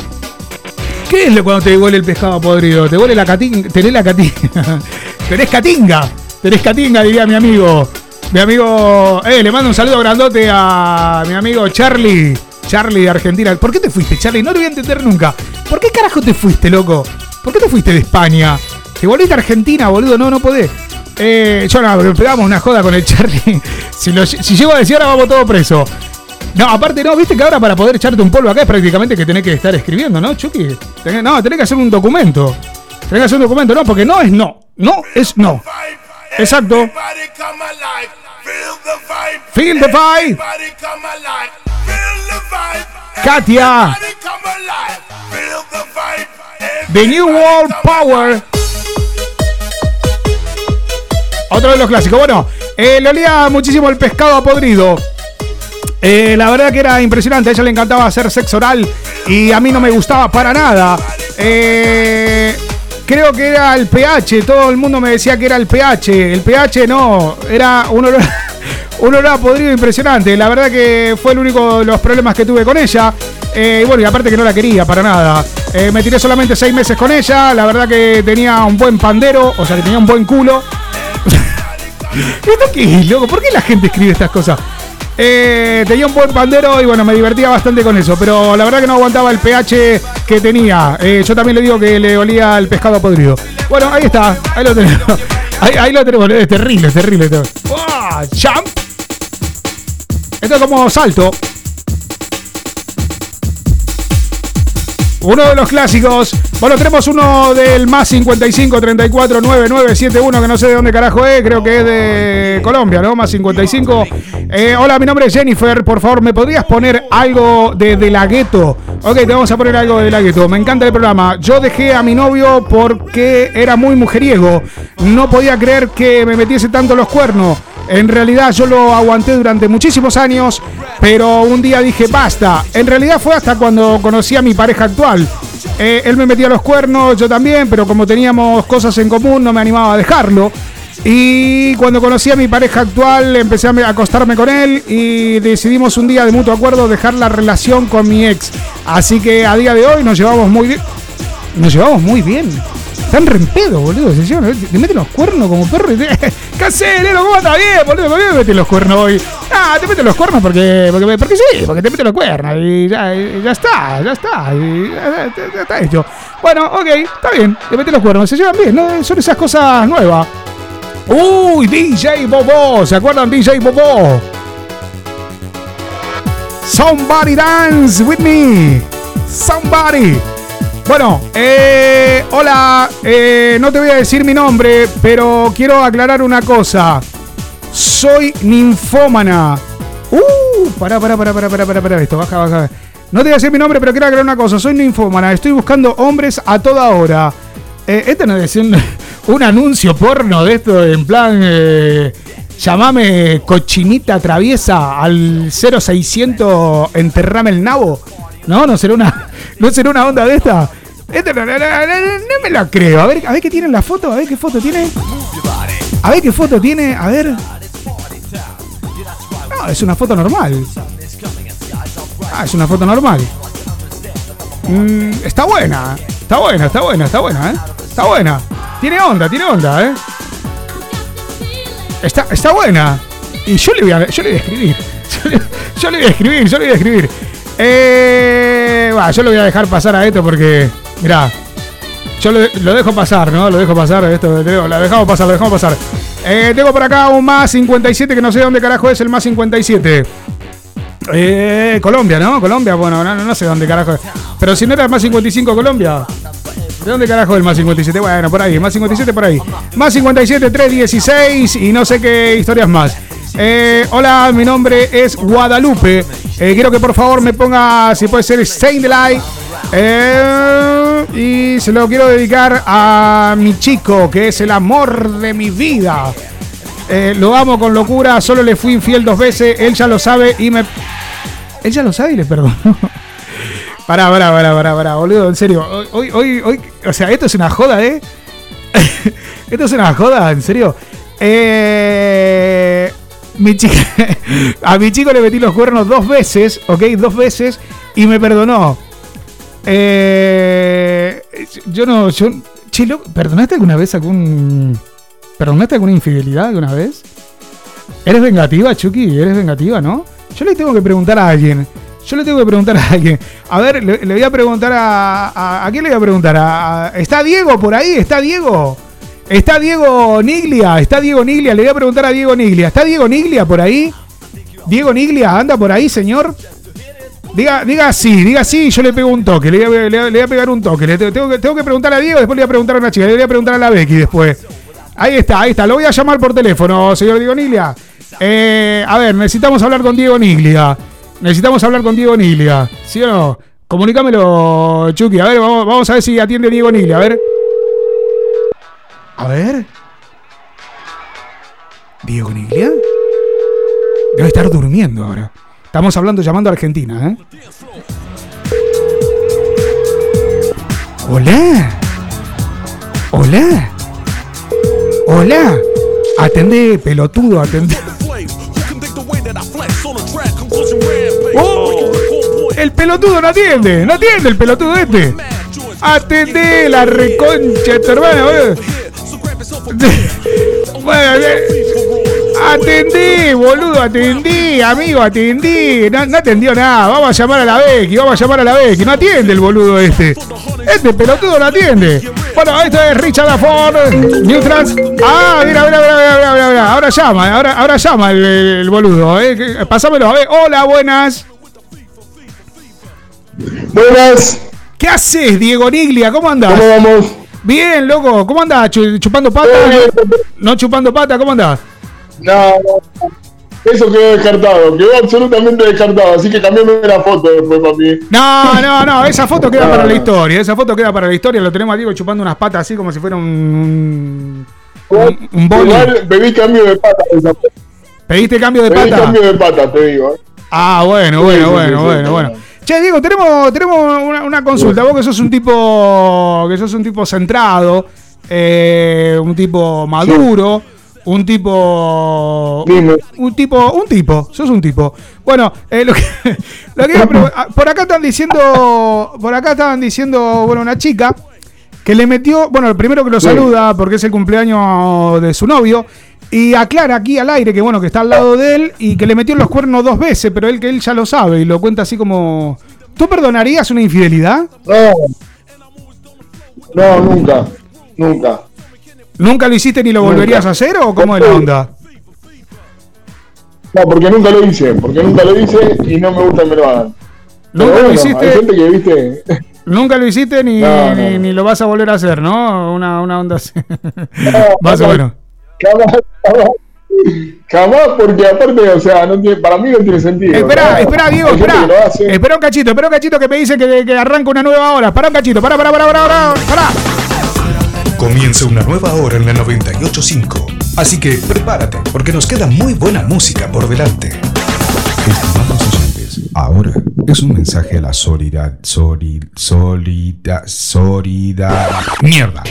¿Qué es lo cuando te huele el pescado podrido? ¿Te huele la catinga? ¿Tenés la catinga? ¿Tenés catinga? ¿Tenés catinga? Diría mi amigo. Mi amigo. Eh, le mando un saludo grandote a mi amigo Charlie. Charlie de Argentina. ¿Por qué te fuiste, Charlie? No lo voy a entender nunca. ¿Por qué carajo te fuiste, loco? ¿Por qué te fuiste de España? Te volviste a Argentina, boludo. No, no podés. Eh, yo no, pegamos una joda con el Charlie. Si, lo- si llego a decir ahora vamos todos presos. No, aparte no, viste que ahora para poder echarte un polvo acá es prácticamente que tenés que estar escribiendo, ¿no, Chucky? No, tenés que hacer un documento. Tenés que hacer un documento, no, porque no es no. No es no. Exacto. Feel the vibe. Katia. The New World Power. Otro de los clásicos. Bueno, eh, le olía muchísimo el pescado a podrido. Eh, la verdad que era impresionante. A ella le encantaba hacer sexo oral y a mí no me gustaba para nada. Eh, creo que era el pH. Todo el mundo me decía que era el pH. El pH no, era un olor, un olor a podrido impresionante. La verdad que fue el único de los problemas que tuve con ella. Eh, y bueno, y aparte que no la quería para nada. Me tiré solamente seis meses con ella. La verdad que tenía un buen pandero, o sea que tenía un buen culo. ¿Esto qué es, loco? ¿Por qué la gente escribe estas cosas? Eh, tenía un buen pandero y bueno, me divertía bastante con eso, pero la verdad que no aguantaba el pH que tenía. Eh, yo también le digo que le olía el pescado podrido. Bueno, ahí está, ahí lo tenemos. Ahí, ahí lo tenemos, es terrible, es terrible. esto. ¡Wow! ¡Jump! Esto es como salto. Uno de los clásicos. Bueno, tenemos uno del más 55 34 9971, que no sé de dónde carajo es, creo que es de Colombia, ¿no? Más 55. Eh, hola, mi nombre es Jennifer. Por favor, ¿me podrías poner algo de De La Ghetto? Ok, te vamos a poner algo de La Ghetto. Me encanta el programa. Yo dejé a mi novio porque era muy mujeriego. No podía creer que me metiese tanto los cuernos. En realidad yo lo aguanté durante muchísimos años, pero un día dije basta. En realidad fue hasta cuando conocí a mi pareja actual. Eh, él me metía los cuernos, yo también, pero como teníamos cosas en común no me animaba a dejarlo. Y cuando conocí a mi pareja actual empecé a me- a acostarme con él y decidimos un día de mutuo acuerdo dejar la relación con mi ex. Así que a día de hoy nos llevamos muy bien. Nos llevamos muy bien. Están re en pedo, boludo. Se llevan, te meten los cuernos como perro y te. ¿Qué haces? ¿Cómo está bien, boludo? ¿Por qué me meten los cuernos hoy? Ah, te meten los cuernos porque, porque, porque sí, porque te meten los cuernos y ya, ya está, ya está, ya está hecho. Bueno, ok, está bien, te meten los cuernos, se llevan bien, ¿no? Son esas cosas nuevas. Uy, DJ Bobo, ¿se acuerdan DJ Bobo? Somebody dance with me. Somebody. Bueno, eh, hola, eh, no te voy a decir mi nombre, pero quiero aclarar una cosa. Soy ninfómana. Uh, pará, pará, pará, pará, pará, pará, pará, esto, baja, baja. No te voy a decir mi nombre, pero quiero aclarar una cosa. Soy ninfómana, estoy buscando hombres a toda hora. Eh, este no es un, un anuncio porno de esto, en plan, eh, llamame cochinita traviesa al 0600 enterrame el nabo. No, no será una, no será una onda de esta. Esto no, no, no, no, me la creo. A ver, a ver qué tiene en la foto, a ver qué foto tiene. A ver qué foto tiene, a ver. No, es una foto normal. Ah, es una foto normal. Mm, está buena, está buena, está buena, está buena, ¿eh? Está buena. Tiene onda, tiene onda, ¿eh? Está, está buena. Y yo le voy a, yo le voy a escribir. Yo le, yo le voy a escribir, yo le voy a escribir. Eh, yo lo voy a dejar pasar a esto porque, mirá, yo lo, lo dejo pasar, ¿no? Lo dejo pasar, esto, lo dejamos pasar, lo dejamos pasar. Eh, tengo por acá un más 57 que no sé dónde carajo es el más 57. Eh, Colombia, ¿no? Colombia, bueno, no, no sé dónde carajo es. Pero si no era el más 55 Colombia. ¿De dónde carajo es el más 57? Bueno, por ahí, más 57 por ahí. Más 57, 316 y no sé qué historias más. Eh, hola, mi nombre es Guadalupe. Eh, quiero que por favor me ponga, si puede ser, Saint the Light. Eh, y se lo quiero dedicar a mi chico, que es el amor de mi vida. Eh, lo amo con locura, solo le fui infiel dos veces, él ya lo sabe y me... Él ya lo sabe y le perdono. Pará, pará, pará, pará, pará, boludo, en serio. Hoy, hoy, hoy, o sea, esto es una joda, ¿eh? esto es una joda, en serio. Eh, mi chica, a mi chico le metí los cuernos dos veces, ¿ok? Dos veces y me perdonó. Eh, yo no, yo, che, loco, ¿perdonaste alguna vez algún, perdonaste alguna infidelidad alguna vez? ¿Eres vengativa, Chucky? ¿Eres vengativa, no? Yo le tengo que preguntar a alguien. Yo le tengo que preguntar a alguien. A ver, le, voy a preguntar a, a. ¿A quién le voy a preguntar? A- ¿Está Diego por ahí? ¿Está Diego? ¿Está Diego Niglia? ¿Está Diego Niglia? Le voy a preguntar a Diego Niglia. ¿Está Diego Niglia por ahí? ¿Diego Niglia anda por ahí, señor? Diga, diga sí, diga sí, yo le pego un toque, le voy a, pegar un toque. Le tengo, que, tengo que preguntar a Diego, después le voy a preguntar a una chica, le voy a preguntar a la Becky después. Ahí está, ahí está, lo voy a llamar por teléfono, señor Diego Niglia. Eh, a ver, necesitamos hablar con Diego Niglia. Necesitamos hablar con Diego Niglia. ¿Sí o no? Comunícamelo, Chucky. A ver, vamos a ver si atiende Diego Niglia. A ver. A ver. ¿Diego Niglia? Debe estar durmiendo ahora. Estamos hablando, llamando a Argentina, ¿eh? Hola. Hola. Hola. Atendé, pelotudo, atendé. Oh, el pelotudo no atiende, no atiende el pelotudo este. Atendé la reconcha boludo. Bueno, eh, atendí, boludo, atendí, amigo, atendí. No, no atendió nada. Vamos a llamar a la Becky, vamos a llamar a la Becky. No atiende el boludo este. Este pelotudo no atiende. Bueno, esto es Richard Afford, Newtrans. Ah, mira, mira, mira, mira, mira. Ahora llama, ahora, ahora llama el, el boludo. Eh. Pásamelo, a ver. Hola, buenas. Buenas. ¿Qué haces, Diego Niglia? ¿Cómo andás? ¿Cómo vamos? Bien, loco. ¿Cómo andás? Chu- ¿Chupando pata? ¿No chupando pata? ¿Cómo andás? No, no. Eso quedó descartado, quedó absolutamente descartado, así que cambiame la foto después, papi. No, no, no, esa foto queda para la historia, esa foto queda para la historia, lo tenemos a Diego chupando unas patas así como si fuera un... Un. Igual pedí cambio de pata. esa foto. ¿Pediste cambio de Pedí pata? cambio de pata, te digo. eh. Ah, bueno, bueno, sí, bueno, sí, bueno, sí. bueno. Che, Diego, tenemos, tenemos una, una consulta. Vos que sos un tipo. que sos un tipo centrado, eh, un tipo maduro, un tipo. Un tipo. Un tipo. Sos un tipo. Bueno, eh, lo que, lo que ah, por acá están diciendo. Por acá estaban diciendo, bueno, una chica que le metió, bueno, el primero que lo saluda porque es el cumpleaños de su novio y aclara aquí al aire que bueno, que está al lado de él y que le metió los cuernos dos veces, pero él que él ya lo sabe y lo cuenta así como ¿Tú perdonarías una infidelidad? No. No, nunca. Nunca. ¿Nunca lo hiciste ni lo volverías a hacer o cómo es la onda? No, porque nunca lo hice, porque nunca lo hice y no me gusta que me lo hagan. Nunca lo hiciste. Hay gente que, viste, Nunca lo hiciste ni, No, no, ni, no. ni lo vas a volver a hacer, ¿no? Una, una onda así. Más o menos. Jamás, jamás. Jamás, porque aparte, o sea, no tiene, para mí no tiene sentido. Espera, ¿no? espera, Diego, espera. Espera un cachito, espera un cachito que me dice que, que arranca una nueva hora. Para un cachito, para, para, para, para, para, para. Comienza una nueva hora en la 985. Así que prepárate, porque nos queda muy buena música por delante. Estimados oyentes, ahora es un mensaje a la solidaridad. Solida, solidaridad. Mierda.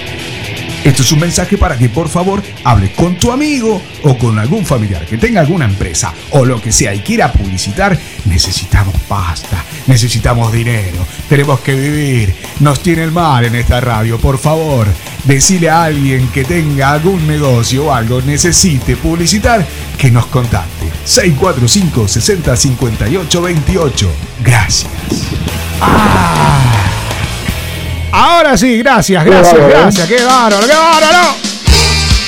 Esto es un mensaje para que por favor hables con tu amigo o con algún familiar que tenga alguna empresa o lo que sea y quiera publicitar. Necesitamos pasta, necesitamos dinero, tenemos que vivir. Nos tiene el mal en esta radio, por favor. Decile a alguien que tenga algún negocio o algo, necesite publicitar, que nos contacte. 645 60 58 28. Gracias. Ahora sí, gracias, gracias, ¿eh? gracias. Qué bárbaro, qué bárbaro.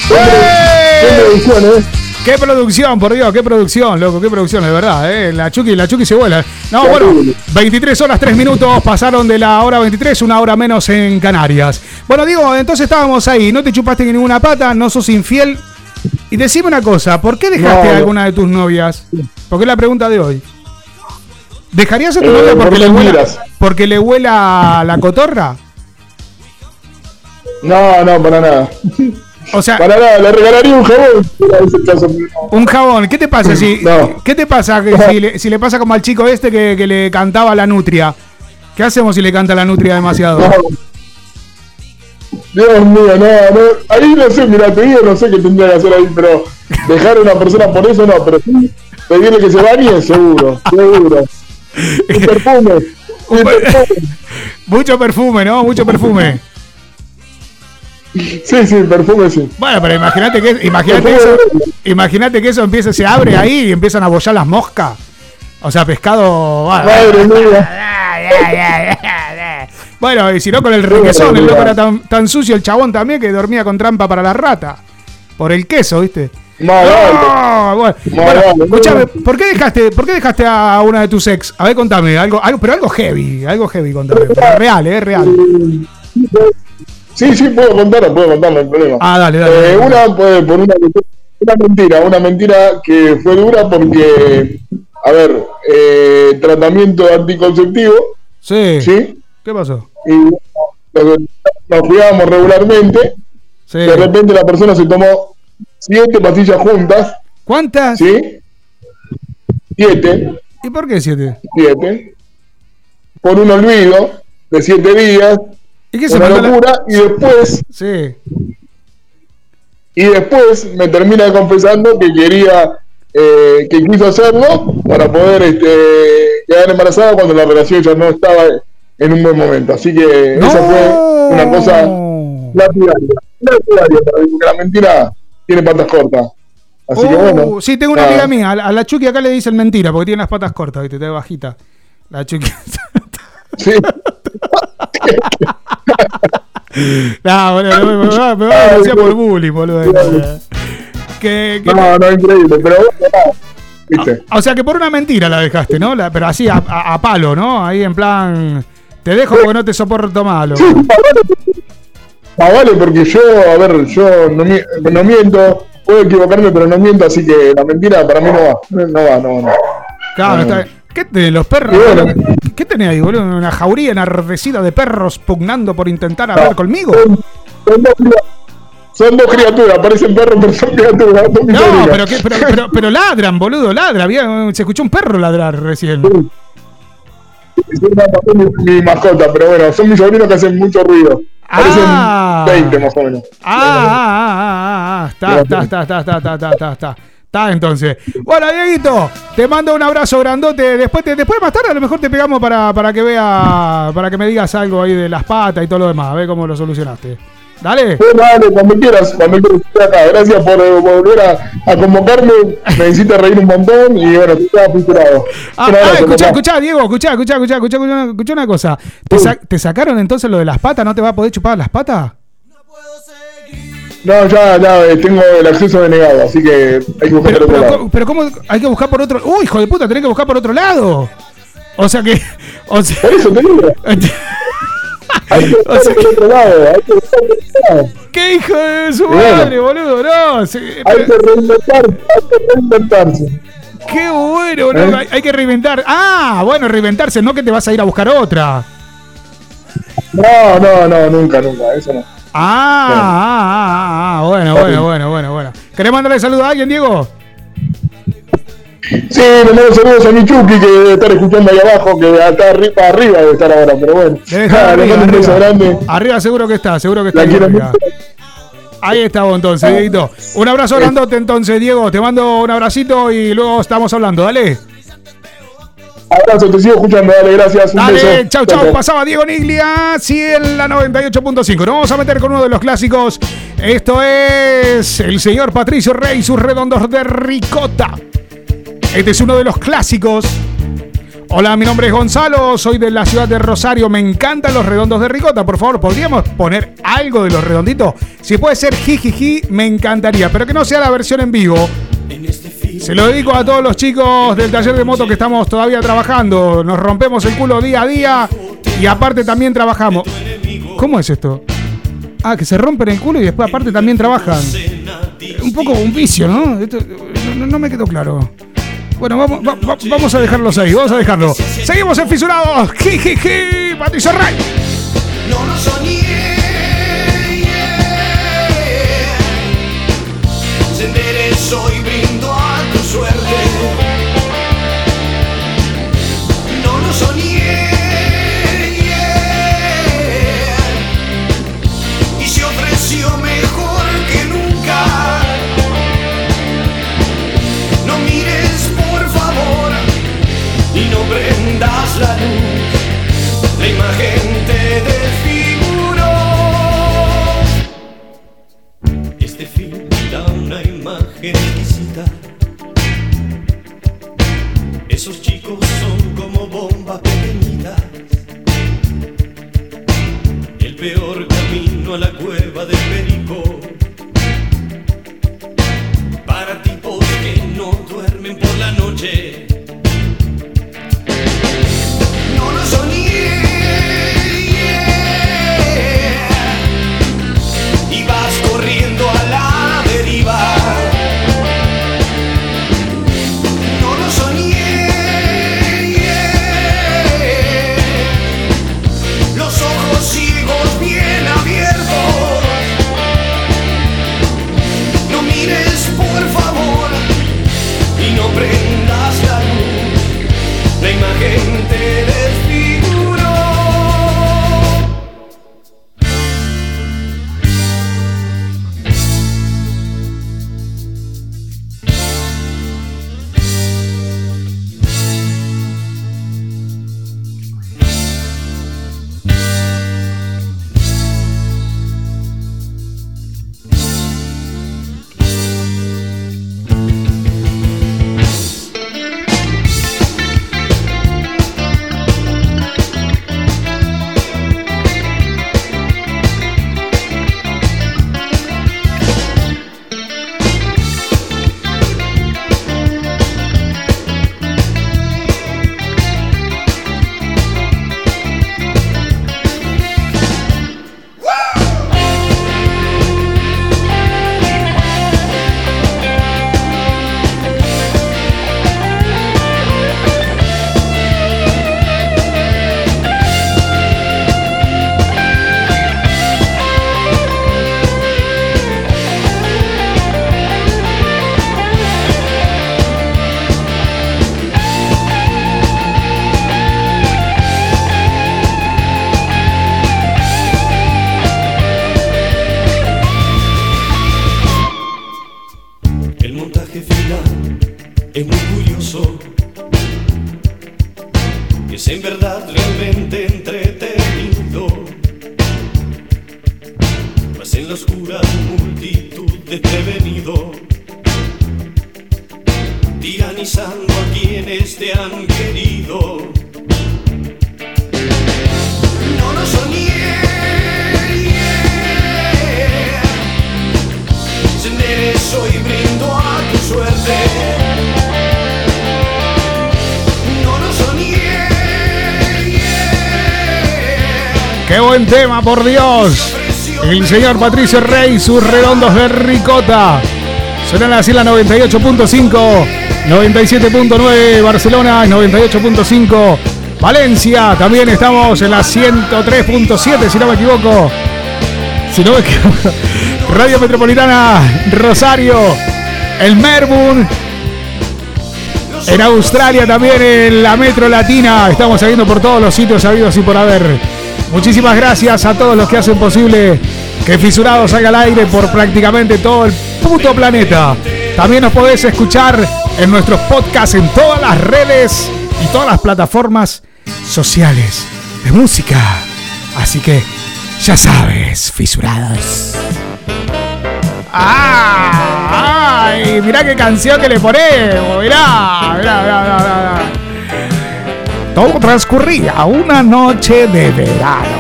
Qué ¡Eh! producción, ¿eh? Qué producción, por Dios, qué producción, loco, qué producción, de verdad, eh. La Chucky, la Chucky se vuela. No, bueno, 23 horas 3 minutos pasaron de la hora 23, una hora menos en Canarias. Bueno, digo, entonces estábamos ahí, no te chupaste ni ninguna pata, no sos infiel. Y decime una cosa, ¿por qué dejaste No, a alguna de tus novias? Porque es la pregunta de hoy. ¿Dejarías a tu Eh, novia porque por le, huela, porque le huela la cotorra? No, no, para nada. O sea, Para nada, le regalaría un jabón. caso, no. un jabón. ¿Qué te pasa si, No. ¿qué te pasa si, le, si le pasa como al chico este que, que le cantaba la nutria? ¿Qué hacemos si le canta la nutria demasiado? No. Dios mío, no, no. Ahí no sé, mira, te digo, no sé qué tendría que hacer ahí, pero dejar a una persona por eso no, pero sí pedirle que se bañe, seguro, seguro. Un perfume. Un perfume. Mucho perfume, ¿no? Mucho perfume. Sí, sí, perfume sí. Bueno, pero imagínate que imagínate eso, imagínate que eso empieza, se abre ahí y empiezan a bollar las moscas. O sea, pescado. Bueno, Madre mía. Bueno, y si no con el requesón, el loco era tan, tan sucio el chabón también que dormía con trampa para la rata. Por el queso, ¿viste? No, bueno, bueno, escúchame. ¿por qué dejaste, por qué dejaste a una de tus ex? A ver, contame, algo, algo, pero algo heavy, algo heavy, contame. Real, eh, real. Sí, sí, puedo contarlo, puedo contarlo, hay problema. Ah, dale, dale. Eh, dale. una, pues, por una, una mentira, una mentira que fue dura porque, a ver, eh, tratamiento anticonceptivo, Sí. ¿sí? ¿Qué pasó? Y nos, nos cuidábamos regularmente. Sí. De repente la persona se tomó siete pastillas juntas, ¿Cuántas? ¿sí? Siete, ¿Y por qué siete? siete, por un olvido de siete días, ¿Y qué se una la- locura, y después Sí. Y después me termina confesando que quería, eh, que quiso hacerlo para poder este, quedar embarazada cuando la relación ya no estaba en un buen momento. Así que esa fue una cosa lapidaria. Lapidaria, para mí, porque la mentira tiene patas cortas. Así que Uh, bueno. sí, tengo una nada. amiga mía. A la, a Chucky acá le dicen mentira porque tiene las patas cortas, ¿viste? Te ve bajita. La Chucky. Sí. no, boludo, me, me, me, me, me decía por bullying, boludo. Que, que- No, no, increíble, pero bueno, nada, ¿viste? o sea que por una mentira la dejaste, ¿no? La- pero así, a, a- a palo, ¿no? Ahí en plan. Te dejo porque no te soporto malo. Ah, vale, porque yo, a ver, yo no, mi- no miento, puedo equivocarme, pero no miento, así que la mentira para mí no va. No va, no, no. Claro, No, está. ¿Qué tenés, los perros? Bueno. ¿Qué tenés ahí, boludo? ¿Una jauría enardecida de perros pugnando por intentar hablar conmigo? Son, son dos, son dos criaturas, parecen perros, pero son criaturas. son No, pero, qué- pero, pero, pero ladran, boludo, ladra. Había- se escuchó un perro ladrar recién. Mi, mi mascota, pero bueno, son mis sobrinos que hacen mucho ruido. Ah. 20 más o menos. Ah, ah, ah, ah, ah, está, está, está, está, está, está, está, está, está. Está entonces. Bueno, Dieguito, te mando un abrazo grandote. Después, te- después más tarde a lo mejor te pegamos para, para que vea, para que me digas algo ahí de las patas y todo lo demás, a ver cómo lo solucionaste. Dale. Sí, dale, cuando quieras, cuando quieras acá. Gracias por, eh, por volver a, a convocarme. Me hiciste reír un montón y bueno, estaba frustrado. Ah, ah, escuchá, escuchá, Diego, escuchá, escuchá, escuchá, escuchá, escuchá, una- escuchá una cosa. ¿Te, sa- te sacaron entonces lo de las patas? ¿No te va a poder chupar las patas? No, ya, ya eh, tengo el acceso denegado, así que hay que buscar Pero, el otro pero, lado. pero ¿cómo hay que buscar por otro? ¡Uy, hijo de puta! Tenés que buscar por otro lado. O sea que. O sea, Por eso te digo. Hay que O sea por otro lado, hay que otro. ¡Qué hijo de su madre, boludo! No, sí, Hay pero- que reinventarse, hay que reinventarse. ¡Qué bueno, boludo! ¿Eh? Hay, hay que reinventar. ¡Ah! Bueno, reinventarse, no que te vas a ir a buscar otra. No, no, no, nunca, nunca, eso no. Ah, ah, ah, ah, ah, bueno, bueno, bueno, bueno, bueno. ¿Querés mandarle saludo a alguien, Diego? Sí, le mando saludos a mi Chucky que debe estar escuchando ahí abajo, que acá arriba, arriba debe estar ahora, pero bueno. Debe estar Ah, le arriba, mando un beso arriba. grande. Arriba seguro que está, seguro que está. La ahí quiero arriba. mucho. Ahí está vos entonces, Dieguito. Un abrazo grandote entonces, Diego. Te mando un abracito y luego estamos hablando. Dale. Abrazo, te sigo escuchando, dale, gracias. Un Dale, beso. chau, chau. Pasaba Diego Niglia, sí, en la 98.5. Nos vamos a meter con uno de los clásicos. Esto es el señor Patricio Rey, sus redondos de ricota. Este es uno de los clásicos. Hola, mi nombre es Gonzalo, soy de la ciudad de Rosario. Me encantan los redondos de ricota. Por favor, ¿podríamos poner algo de los redonditos? Si puede ser jijiji, me encantaría, pero que no sea la versión en vivo. Se lo dedico a todos los chicos del taller de moto que estamos todavía trabajando. Nos rompemos el culo día a día y aparte también trabajamos. ¿Cómo es esto? Ah, que se rompen el culo y después aparte también trabajan. Un poco un vicio, ¿no? Esto, no, no me quedó claro. Bueno, vamos, va- va- vamos a dejarlos ahí, vamos a dejarlo. Seguimos en Fisurados. Jijiji, Patricio Rey. No lo soñé. Se enderezó y brindo a tu suerte. La luz. La imagen te desfiguró. Este film da una imagen exquisita. Esos chicos son como bombas pequeñitas. El peor camino a la cueva del perico. Para tipos que no duermen por la noche. Tema, por Dios. El señor Patricio Rey, sus redondos de ricota. Suenan así la 98.5, 97.9 Barcelona, 98.5 Valencia. También estamos en la 103.7, si no me equivoco. Si no me equivoco. Radio Metropolitana Rosario, el Melbourne. En Australia también en la Metro Latina. Estamos saliendo por todos los sitios sabidos y por haber. Muchísimas gracias a todos los que hacen posible que Fisurados salga al aire por prácticamente todo el puto planeta. También nos podés escuchar en nuestros podcasts en todas las redes y todas las plataformas sociales de música. Así que ya sabes, Fisurados. ¡Ah! ¡Ay! Mirá qué canción que le ponemos. Mirá, mirá, mirá, mirá, mirá. Todo transcurría una noche de verano.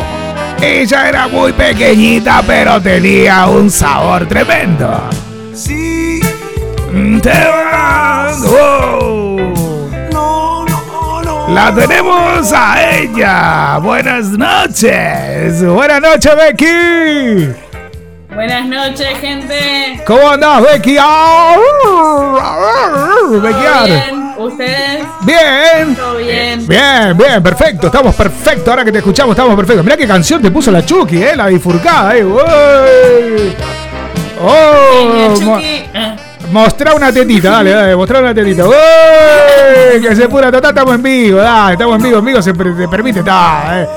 Ella era muy pequeñita, pero tenía un sabor tremendo. Sí. Te vas. oh. La tenemos a ella. Buenas noches. Buenas noches, Becky. Buenas noches, gente. ¿Cómo andás, Becky? ¡Ah! Becky. ¿Ustedes? Bien. ¿Todo bien? Bien, bien, perfecto. Estamos perfectos. Ahora que te escuchamos, estamos perfectos. Mirá qué canción te puso la Chucky, ¿eh? La bifurcada, ¿eh? ¡Uy! ¡Oh! mo- Mostrá una tetita, dale, dale, mostrá una tetita. ¡Uy! Que se pura total, estamos en vivo, dale, estamos en vivo, en vivo se te permite, está, eh.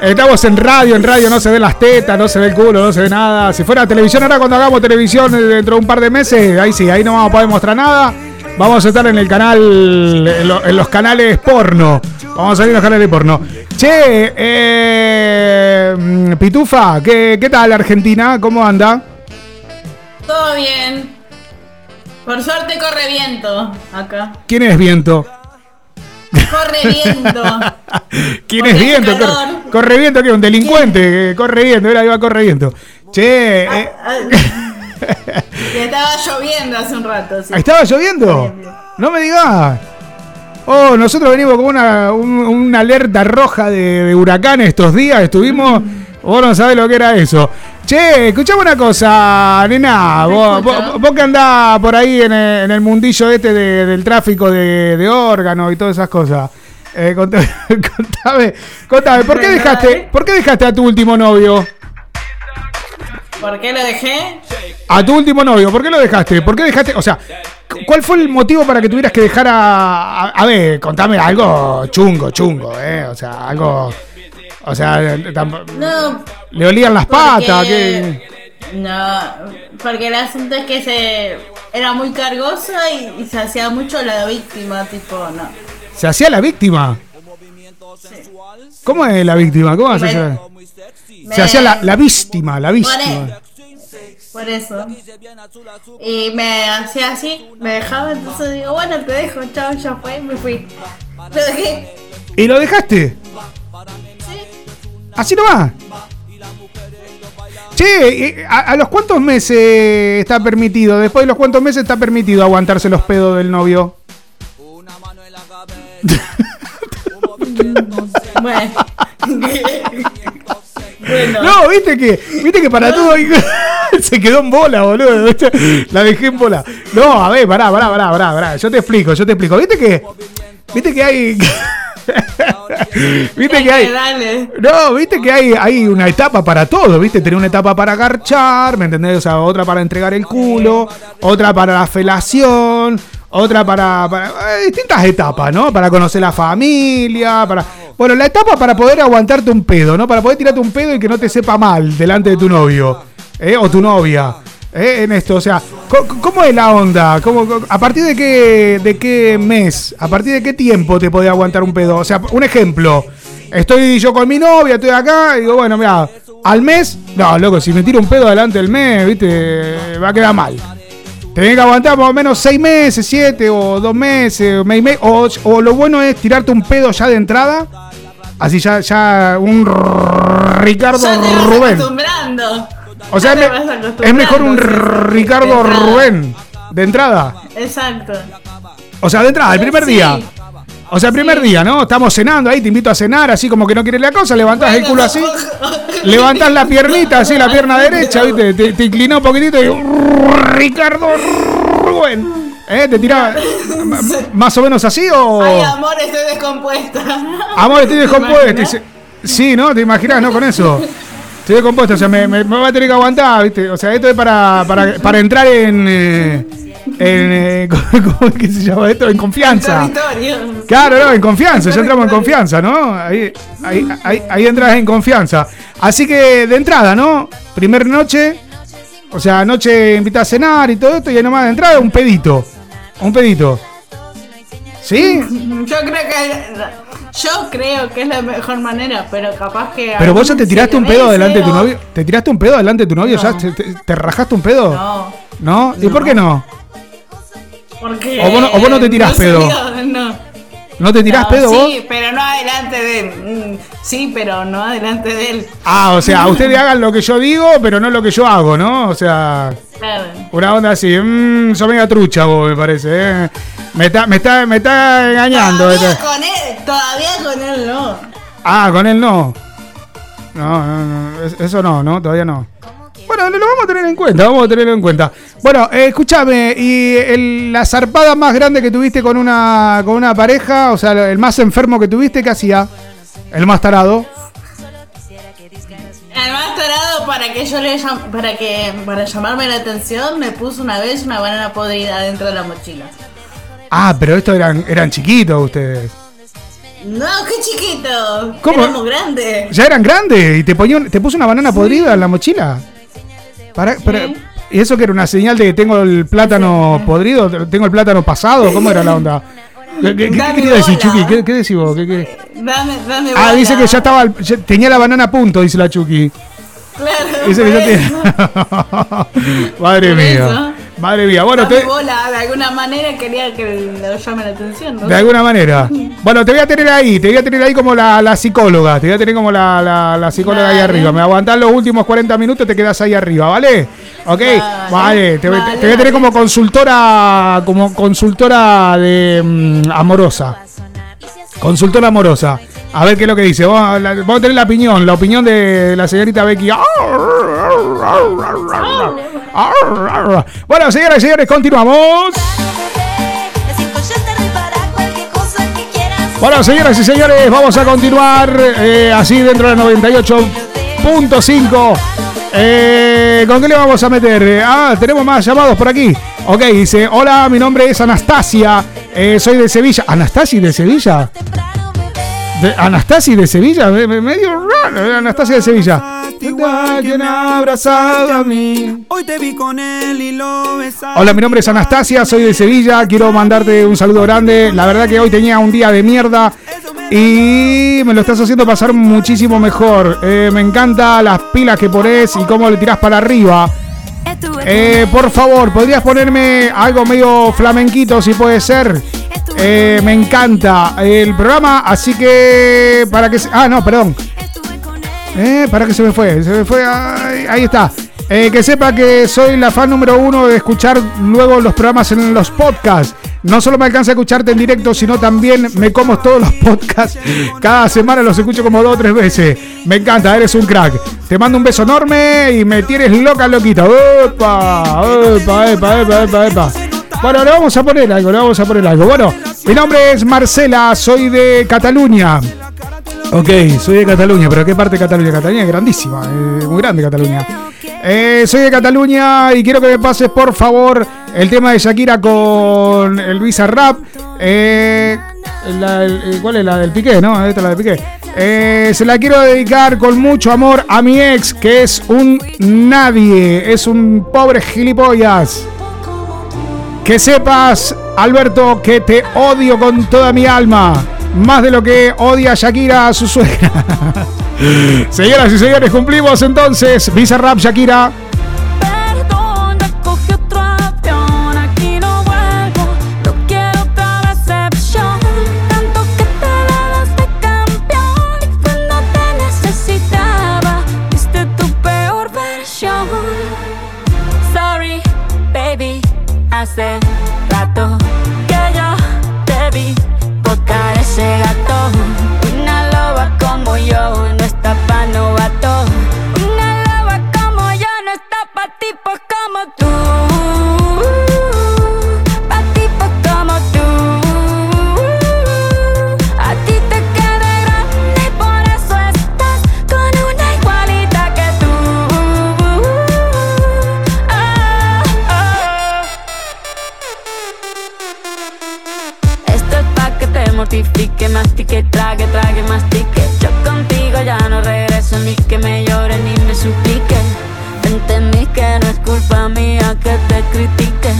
Estamos en radio, en radio no se ven las tetas, no se ve el culo, no se ve nada. Si fuera televisión, ahora cuando hagamos televisión eh, dentro de un par de meses, ahí sí, ahí no vamos a poder mostrar nada. Vamos a estar en el canal, en, lo- en los canales porno. Vamos a salir en los canales porno. Che, eh, mm, Pitufa, ¿qué, ¿qué tal Argentina? ¿Cómo anda? Todo bien. Por suerte corre viento acá. ¿Quién es Viento? Corre viento. ¿Quién Porque es Viento? Corre, corre Viento, ¿qué? Un delincuente que corre viento, era iba corre viento. Che, eh, Y estaba lloviendo hace un rato. sí. ¿estaba lloviendo? No me digas. Oh, nosotros venimos con una, un- una alerta roja de, de huracanes estos días. Estuvimos. Vos no sabés lo que era eso. Che, escuchame una cosa, nena. Vos, vos- vos que andás por ahí en el, en el mundillo este de- del tráfico de, de órganos y todas esas cosas. Eh, contame, contame, contame, ¿por qué, dejaste. ¿por qué dejaste a tu último novio? ¿Por qué lo dejé? A tu último novio, ¿por qué lo dejaste? ¿Por qué dejaste? O sea, cu- ¿cuál fue el motivo para que tuvieras que dejar a. A, a ver, contame algo chungo, chungo, ¿eh? O sea, algo. O sea, No, le olían las Porque- patas, no, porque el asunto es que se era muy cargosa y, y se hacía mucho la víctima, tipo, no. Se hacía la víctima. ¿Cómo es la víctima? ¿Cómo se hace? Me- Se hacía la, la víctima, la víctima. por eso. Y me hacía así, me dejaba, entonces digo, bueno, te dejo, chao, ya fue, me fui. Lo dejé. ¿Y lo dejaste? Así nomás. Che, ¿y ¿a, a los cuántos meses está permitido? Después de los cuántos meses está permitido aguantarse los pedos del novio. Bueno. bueno. No, viste que, viste que para todo se quedó en bola, boludo. La dejé en bola. No, a ver, pará, pará, pará, pará, pará. Yo te explico, yo te explico. Viste que, viste que hay, viste que hay, no, viste que hay, hay una etapa para todo, viste, tener una etapa para garchar, ¿me entendés? O sea, otra para entregar el culo, otra para la felación, otra para, para eh, distintas etapas, ¿no? Para conocer la familia, para bueno, la etapa para poder aguantarte un pedo, ¿no? Para poder tirarte un pedo y que no te sepa mal delante de tu novio, ¿eh? O tu novia. ¿eh? En esto, o sea, co- ¿cómo es la onda? ¿Cómo, ¿A partir de qué, de qué mes? ¿A partir de qué tiempo te podés aguantar un pedo? O sea, un ejemplo. Estoy yo con mi novia, estoy acá, y digo, bueno, mira, al mes, no, loco, si me tiro un pedo delante del mes, viste, va a quedar mal. Tenés que aguantar más o menos seis meses, siete o dos meses, o, mes y me- o, o lo bueno es tirarte un pedo ya de entrada, así ya, ya un Ricardo Rubén. O sea, es, me- mejor un Ricardo. Rubén de entrada. Exacto. O sea, de entrada, el primer Sí. día. O sea, el primer día, ¿no? Estamos cenando ahí, te invito a cenar, así como que no quieres la cosa, levantás el culo así, levantás la piernita, así, la pierna derecha, ¿viste? Te, te inclinó un poquitito y. Ricardo Rubén. ¿Eh? ¿Te tiraba más o menos así o.? Ay, amor, estoy descompuesta. Amor, estoy descompuesto. ¿Te Dice- Sí, ¿no? ¿Te imaginas, no? Con eso. Estoy descompuesto, o sea, me, me- me va a tener que aguantar, ¿viste? O sea, esto es para, para, para entrar en. eh, en eh, ¿Cómo es que se llama esto? En confianza. Claro, no, en confianza, ya entramos en confianza, ¿no? Ahí, ahí, ahí, ahí entras en confianza. Así que de entrada, ¿no? Primer noche, o sea, noche invita a cenar y todo esto, y ahí nomás de entrada un pedito. Un pedito. ¿Sí? Yo creo que yo creo que es la mejor manera, pero capaz que Pero vos ya te tiraste un pedo delante de tu o- novio. ¿Te tiraste un pedo delante de tu novio? ¿Ya te, te- te rajaste un pedo? No, ¿No? ¿Y por qué no? Porque O vos no- o vos no te tirás no pedo. no. ¿No te tirás pedo vos? Sí, pero no adelante de él. Mm, Sí, pero no adelante de él. Ah, o sea, ustedes hagan lo que yo digo, pero no lo que yo hago, ¿no? O sea, Claro. una onda así. Mmm, sos media trucha vos, me parece, ¿eh? Me está, me está, me está engañando. Todavía con él, todavía con él no. Ah, con él no. No, no, no. es- Eso no, ¿no? Todavía no. Bueno, lo vamos a tener en cuenta, vamos a tenerlo en cuenta. Bueno, eh, escúchame, y el- la zarpada más grande que tuviste con una, con una pareja, o sea, el más enfermo que tuviste, ¿qué hacía? El más tarado. El más tarado para que yo le llam- para que para llamarme la atención me puso una vez una banana podrida dentro de la mochila. Ah, pero estos eran, eran chiquitos ustedes. No, qué chiquito. ¿Cómo? Era muy grande. Ya eran grandes y te, ponía, te puso una banana podrida en la mochila. Para, para- ¿Y eso que era una señal de que tengo el plátano podrido? ¿Tengo el plátano pasado? ¿Cómo era la onda? ¿Qué, qué- quería decir. Chucky? ¿Qué, qué decís vos? Dame, dame Ah, bola. dice que ya estaba, ya tenía la banana a punto, dice la Chucky. Claro. Dice que ya tiene... Madre mía. Madre mía. Bueno, te- bola, de alguna manera quería que le llame la atención. ¿no? de alguna manera. Bueno, te voy a tener ahí, te voy a tener ahí como la, la psicóloga, te voy a tener como la, la- la psicóloga ahí arriba. Me aguantás los últimos 40 minutos, te quedas ahí arriba, ¿vale? Ok, vale, te, voy- vale, te voy a tener como consultora, como consultora de mm, amorosa. Consultora amorosa. A ver qué es lo que dice. Vamos a tener la opinión, la opinión de la señorita Becky. Bueno, señoras y señores, continuamos. Bueno, señoras y señores, vamos a continuar eh, así dentro de 98.5. Eh, ¿Con qué le vamos a meter? Ah, tenemos más llamados por aquí. Ok, dice, hola, mi nombre es Anastasia, eh, soy de Sevilla. ¿Anastasia de Sevilla? De, ¿Anastasia de Sevilla? Me- me- Medio raro, eh, Anastasia de Sevilla. Alguien abrazado a mí. Hoy te vi con él y lo besaba. Hola, mi nombre es Anastasia, soy de Sevilla, quiero mandarte un saludo grande. La verdad que hoy tenía un día de mierda y me lo estás haciendo pasar muchísimo mejor. Eh, me encanta las pilas que pones y cómo le tirás para arriba. Eh, por favor, ¿podrías ponerme algo medio flamenquito si puede ser? Eh, me encanta el programa, así que para que... se- Ah, no, perdón. Eh, para que se me fue, se me fue. ahí está. Eh, que sepa que soy la fan número uno de escuchar luego los programas en los podcasts. No solo me alcanza a escucharte en directo, sino también me como todos los podcasts. Cada semana los escucho como dos o tres veces. Me encanta, eres un crack. Te mando un beso enorme y me tienes loca, loquita. ¡Opa! ¡Opa, epa, epa, epa, epa! Bueno, le vamos a poner algo, le vamos a poner algo. Bueno, mi nombre es Marcela, soy de Cataluña. Ok, soy de Cataluña, pero ¿qué parte de Cataluña? Cataluña es grandísima, eh, muy grande Cataluña. Eh, soy de Cataluña y quiero que me pases por favor el tema de Shakira con el Visa Rap. Eh, el- ¿Cuál es la del Piqué? No, esta es la del Piqué. Eh, se la quiero dedicar con mucho amor a mi ex, que es un nadie, es un pobre gilipollas. Que sepas, Alberto, que te odio con toda mi alma. Más de lo que odia Shakira a su suegra. Señoras y señores, cumplimos entonces. Visa Rap Shakira. Mastique. Yo contigo ya no regreso ni que me llore ni me suplique. Entendí que no es culpa mía que te critique.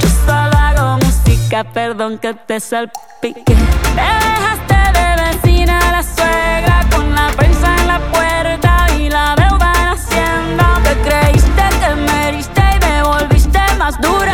Yo solo hago música, perdón que te salpique. Te dejaste de vecina a la suegra con la prensa en la puerta y la deuda en Hacienda. Te creíste que me heriste y me volviste más dura.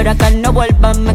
Por acá no vuelvas, me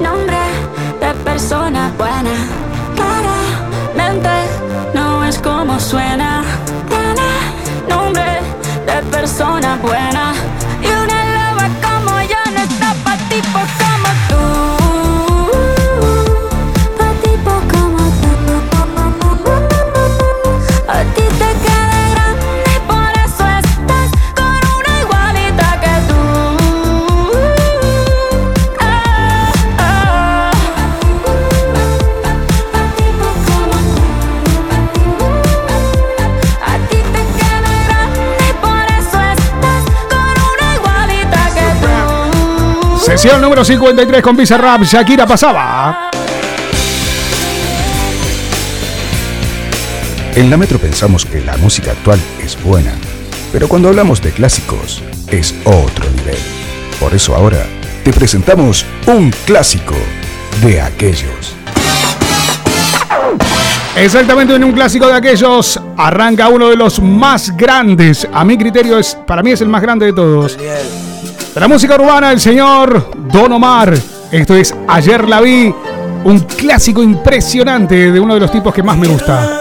nombre de persona buena, claramente no es como suena. Número 53 con Bizarrap, Shakira pasaba. En la Metro pensamos que la música actual es buena, pero cuando hablamos de clásicos es otro nivel. Por eso ahora te presentamos un clásico de aquellos. Exactamente en un clásico de aquellos arranca uno de los más grandes. A mi criterio es, para mí es el más grande de todos. De la música urbana, el señor Don Omar. Esto es Ayer la vi, un clásico impresionante de uno de los tipos que más me gusta.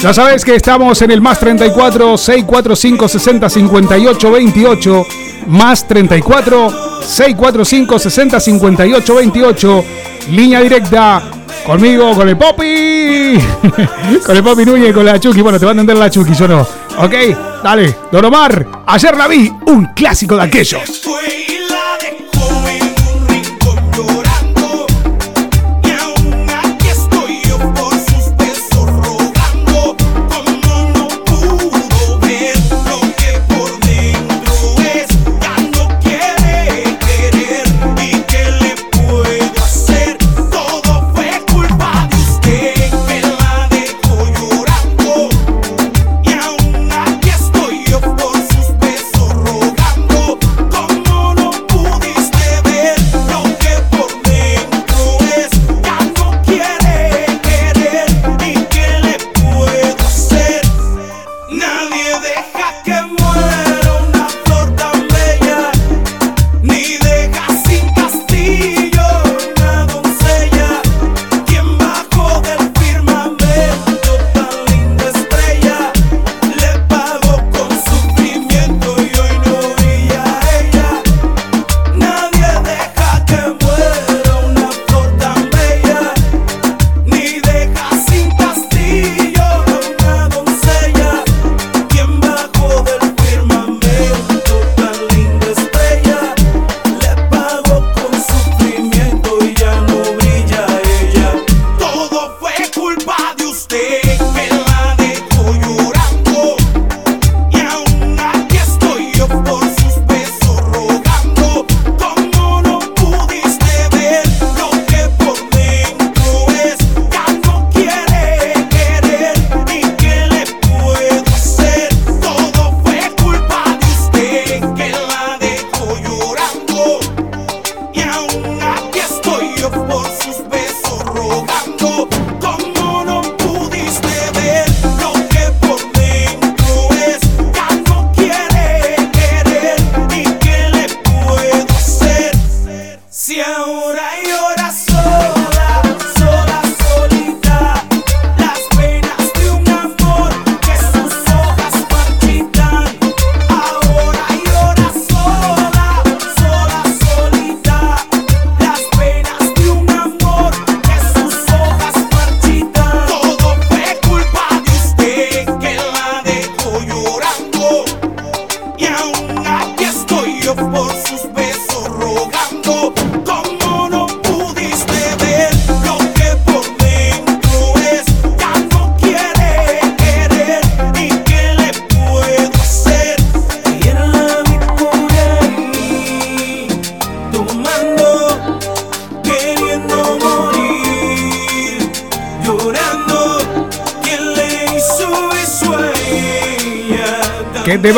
Ya sabes que estamos en el más 34 645 60 58 28 más 34 645 60 58 28 línea directa conmigo con el Popi. Con el Popi Núñez con la Chucky. Bueno te va a entender la Chucky yo no ok dale Don Omar ayer la vi un clásico de aquellos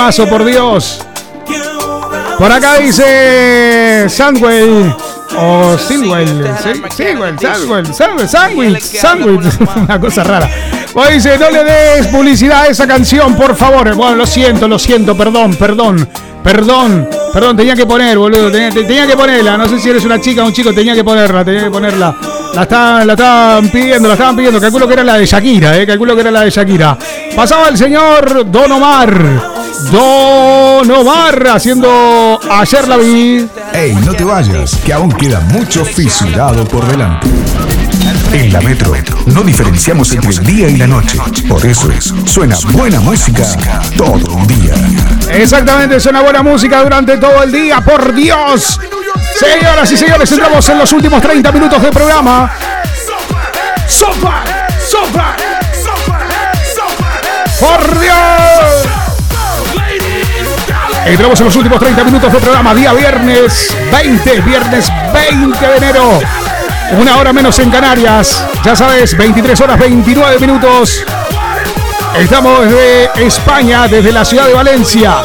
temazo, por Dios. Por acá dice Sandwell. O Sandwell. Sandwell, Sandwell, Sandwell, Sandwich, Sandwich. Una cosa rara. O dice, no le des publicidad a esa canción, por favor. Bueno, lo siento, lo siento, perdón, perdón. Perdón, perdón, tenía que poner, boludo. Tenía, te- tenía que ponerla. No sé si eres una chica o un chico, tenía que ponerla, tenía que ponerla. La estaban, la estaban pidiendo, la estaban pidiendo. Calculo que era la de Shakira, eh. Calculo que era la de Shakira. Pasaba el señor Don Omar. Don Omar haciendo ayer la vi. Ey, no te vayas, que aún queda mucho fisurado por delante. En la Metro no diferenciamos entre el día y la noche. Por eso suena buena música todo un día. Exactamente, suena buena música durante todo el día, por Dios. Señoras y señores, entramos en los últimos 30 minutos de programa. ¡Sopa! ¡Sopa! ¡Por Dios! Entramos en los últimos 30 minutos de programa, día viernes 20, viernes 20 de enero. Una hora menos en Canarias. Ya sabes, 23 horas 29 minutos. Estamos desde España, desde la ciudad de Valencia.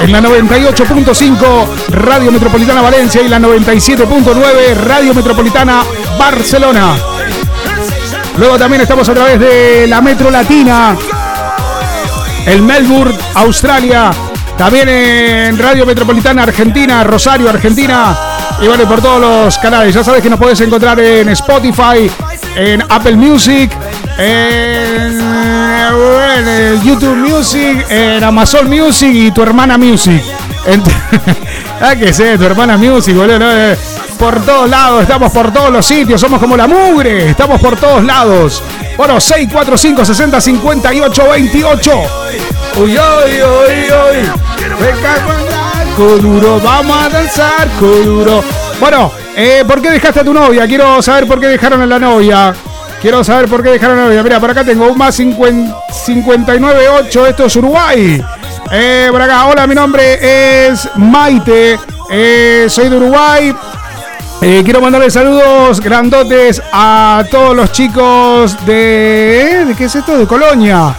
En la 98.5 Radio Metropolitana Valencia y la 97.9 Radio Metropolitana Barcelona. Luego también estamos a través de la Metro Latina, el Melbourne, Australia. También en Radio Metropolitana Argentina, Rosario, Argentina. Y bueno, por todos los canales. Ya sabes que nos puedes encontrar en Spotify, en Apple Music, en, YouTube Music, en Amazon Music y tu hermana Music. Ah, que sé, tu hermana Music, boludo. Eh, Por todos lados, estamos por todos los sitios, somos como la mugre, estamos por todos lados. Bueno, 645 60 58 28. Uy, uy, uy, uy. Me cago en Coduro, vamos a danzar, Coduro. Bueno, eh, ¿por qué dejaste a tu novia? Quiero saber por qué dejaron a la novia. Quiero saber por qué dejaron a la novia. Mira, por acá tengo un más 50 598. Esto es Uruguay. Eh, por acá, hola, mi nombre es Maite. Eh, soy de Uruguay. Eh, quiero mandarle saludos grandotes a todos los chicos de. ¿De qué es esto? De Colonia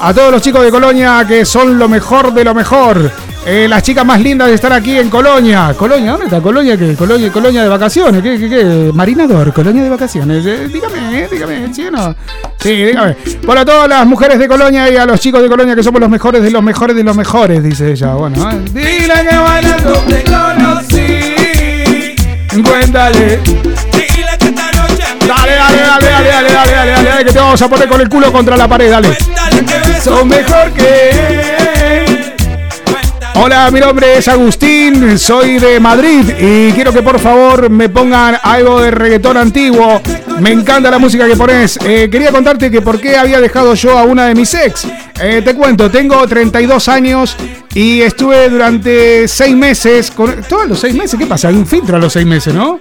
a todos los chicos de Colonia que son lo mejor de lo mejor. Eh, las chicas más lindas de estar aquí en Colonia. Colonia, ¿dónde está Colonia? ¿Qué? Colonia, Colonia de vacaciones. ¿Qué, qué, qué? Marinador, Colonia de vacaciones. Eh, dígame, eh, dígame, chino. Sí, dígame. Bueno, a todas las mujeres de Colonia y a los chicos de Colonia que somos los mejores de los mejores de los mejores, dice ella. Bueno, eh. dile que bailando te conocí. Cuéntale. Dile que esta noche. Dale, dale, dale, dale, dale, dale. dale que te vamos a poner con el culo contra la pared, dale. Son mejor que. Hola, mi nombre es Agustín, soy de Madrid y quiero que por favor me pongan algo de reggaetón antiguo. Me encanta la música que pones. Eh, quería contarte que por qué había dejado yo a una de mis ex. Eh, te cuento, tengo 32 años y estuve durante 6 meses. Con... ¿Todos los 6 meses? ¿Qué pasa? Hay un filtro a los 6 meses, ¿no?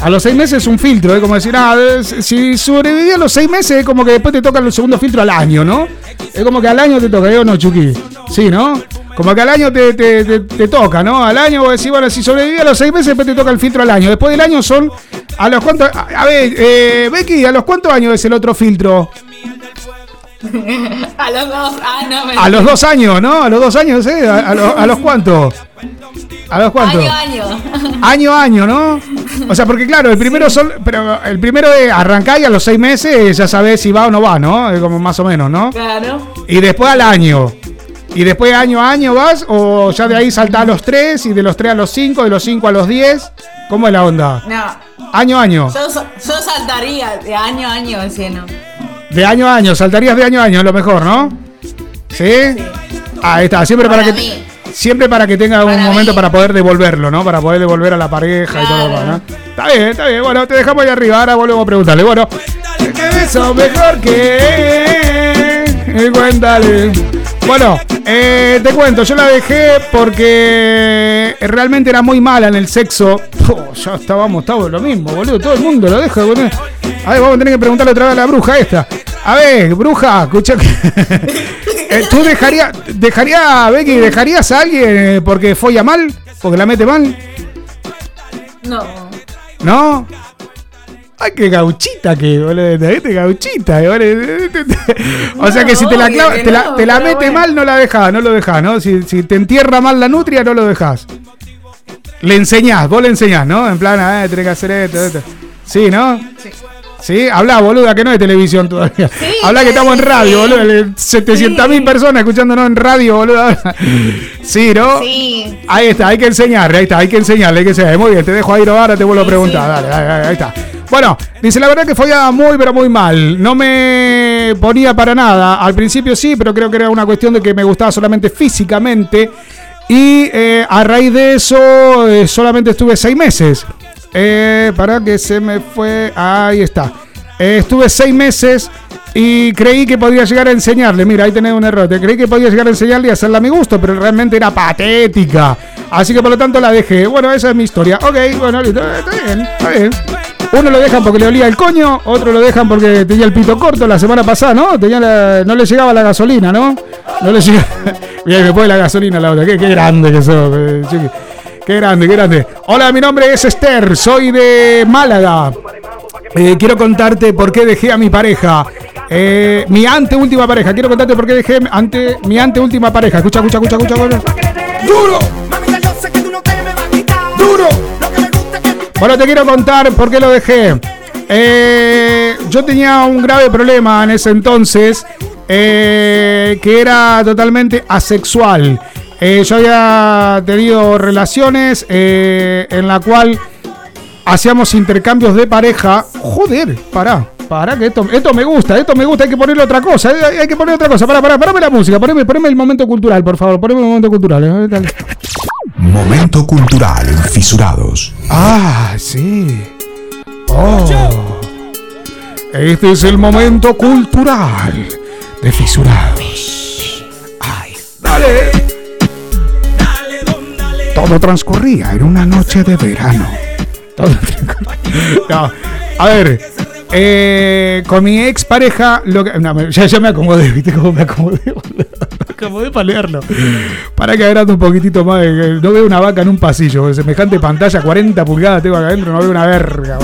A los 6 meses es un filtro, es como decir, ah, si sobreviví a los 6 meses, es como que después te toca el segundo filtro al año, ¿no? Es como que al año te toca, ¿yo no, Chucky? Sí, ¿no? Como que al año te, te- te- te toca, ¿no? Al año vos decís, bueno, si sobreviví a los 6 meses, después te toca el filtro al año. Después del año son, ¿a los cuántos? A, a ver, eh, Becky, ¿a los cuántos años es el otro filtro? a los dos. Ah, no, me A los dos años, ¿no? A los dos años, ¿eh? ¿A, a los, a los cuántos? ¿A los cuántos? Año, año. Año año, ¿no? O sea, porque claro, el primero son, pero el primero es arrancar y a los seis meses ya sabes si va o no va, ¿no? Es como más o menos, ¿no? Claro. Y después al año. Y después año a año vas, o ya de ahí salta a los tres, y de los tres a los cinco, de los cinco a los diez. ¿Cómo es la onda? No. Año a año. Yo, sa- yo saltaría de año a año, si no. De año a año, saltarías de año a año, a lo mejor, ¿no? ¿Sí? Ahí está, siempre para, Para que mí. siempre para que tenga un momento para poder devolverlo, ¿no? Para poder devolver a la pareja y todo lo demás, ¿no? Está bien, está bien. Bueno, te dejamos ahí arriba, ahora volvemos a preguntarle. Bueno, ¿qué beso mejor que? Cuéntale. Bueno, eh, te cuento, yo la dejé porque realmente era muy mala en el sexo. Oh, ya estábamos, estábamos lo mismo, boludo. Todo el mundo lo deja, boludo. A ver, vamos a tener que preguntarle otra vez a la bruja esta. A ver, bruja, escucha. que- Eh, ¿Tú dejarías, dejaría, Becky, dejarías a alguien eh, porque folla mal? ¿Porque la mete mal? No. ¿No? Ay, qué gauchita que, boludo. Este gauchita, boludo. O sea que si te la, clava- que te la, no, te la pero mete bueno. mal, no la dejas, no lo dejas, ¿no? Si, si te entierra mal la nutria, no lo dejas. Le enseñás, vos le enseñás, ¿no? En plan, eh, tenés que hacer esto, esto. Sí, ¿no? Sí. Habla, boluda, que no es televisión todavía. habla que estamos en radio, boludo. 700 mil personas escuchándonos en radio, boludo. Sí, ¿no? Sí. Ahí está, hay que enseñarle, ahí está, hay que enseñarle, hay que enseñarle. Muy bien, te dejo ahí ahora, te vuelvo a preguntar. Dale, dale, dale, ahí está. Bueno, dice la verdad que follaba muy, pero muy mal. No me ponía para nada. Al principio sí, pero creo que era una cuestión de que me gustaba solamente físicamente. Y eh, a raíz de eso, eh, solamente estuve seis meses. Eh, para que se me fue. Ahí está. Eh, estuve seis meses y creí que podía llegar a enseñarle. Mira, ahí tenés un error. Te creí que podía llegar a enseñarle y hacerla a mi gusto, pero realmente era patética. Así que por lo tanto la dejé. Bueno, esa es mi historia. Ok, bueno, eh, está bien, está bien. Uno lo dejan porque le olía el coño, otro lo dejan porque tenía el pito corto la semana pasada, ¿no? Tenía no le llegaba la gasolina, ¿no? No le llegaba. Mira, me la gasolina la otra. Qué, qué grande que sos, eh, chiqui. Qué grande, qué grande. Hola, mi nombre es Esther, soy de Málaga. Eh, quiero contarte por qué dejé a mi pareja. Eh, mi anteúltima pareja. Quiero contarte por qué dejé ante, mi anteúltima pareja. Escucha, escucha, escucha, escucha. escucha. ¡Duro! ¡Duro! Bueno, te quiero contar por qué lo dejé. Eh, yo tenía un grave problema en ese entonces, eh, que era totalmente asexual. Eh, yo había tenido relaciones eh, en la cual hacíamos intercambios de pareja. Joder, pará, pará, que esto, esto me gusta, esto me gusta, hay que ponerle otra cosa, hay, hay que poner otra cosa. Pará, pará, parame la música, poneme, poneme el momento cultural, por favor, poneme el momento cultural. eh, dale. Momento cultural en Fisurados. Ah, sí. Oh. Este es el momento cultural de Fisurados. Ay, dale. Todo transcurría en una noche de verano. Todo transcurría- No, a ver, eh, con mi ex pareja, lo que, no, ya, ya me acomodé, ¿viste cómo me acomodé? Me acomodé para leerlo. Para que agrande un poquitito más. eh, No veo una vaca en un pasillo. Semejante pantalla, 40 pulgadas tengo acá adentro, no veo una verga.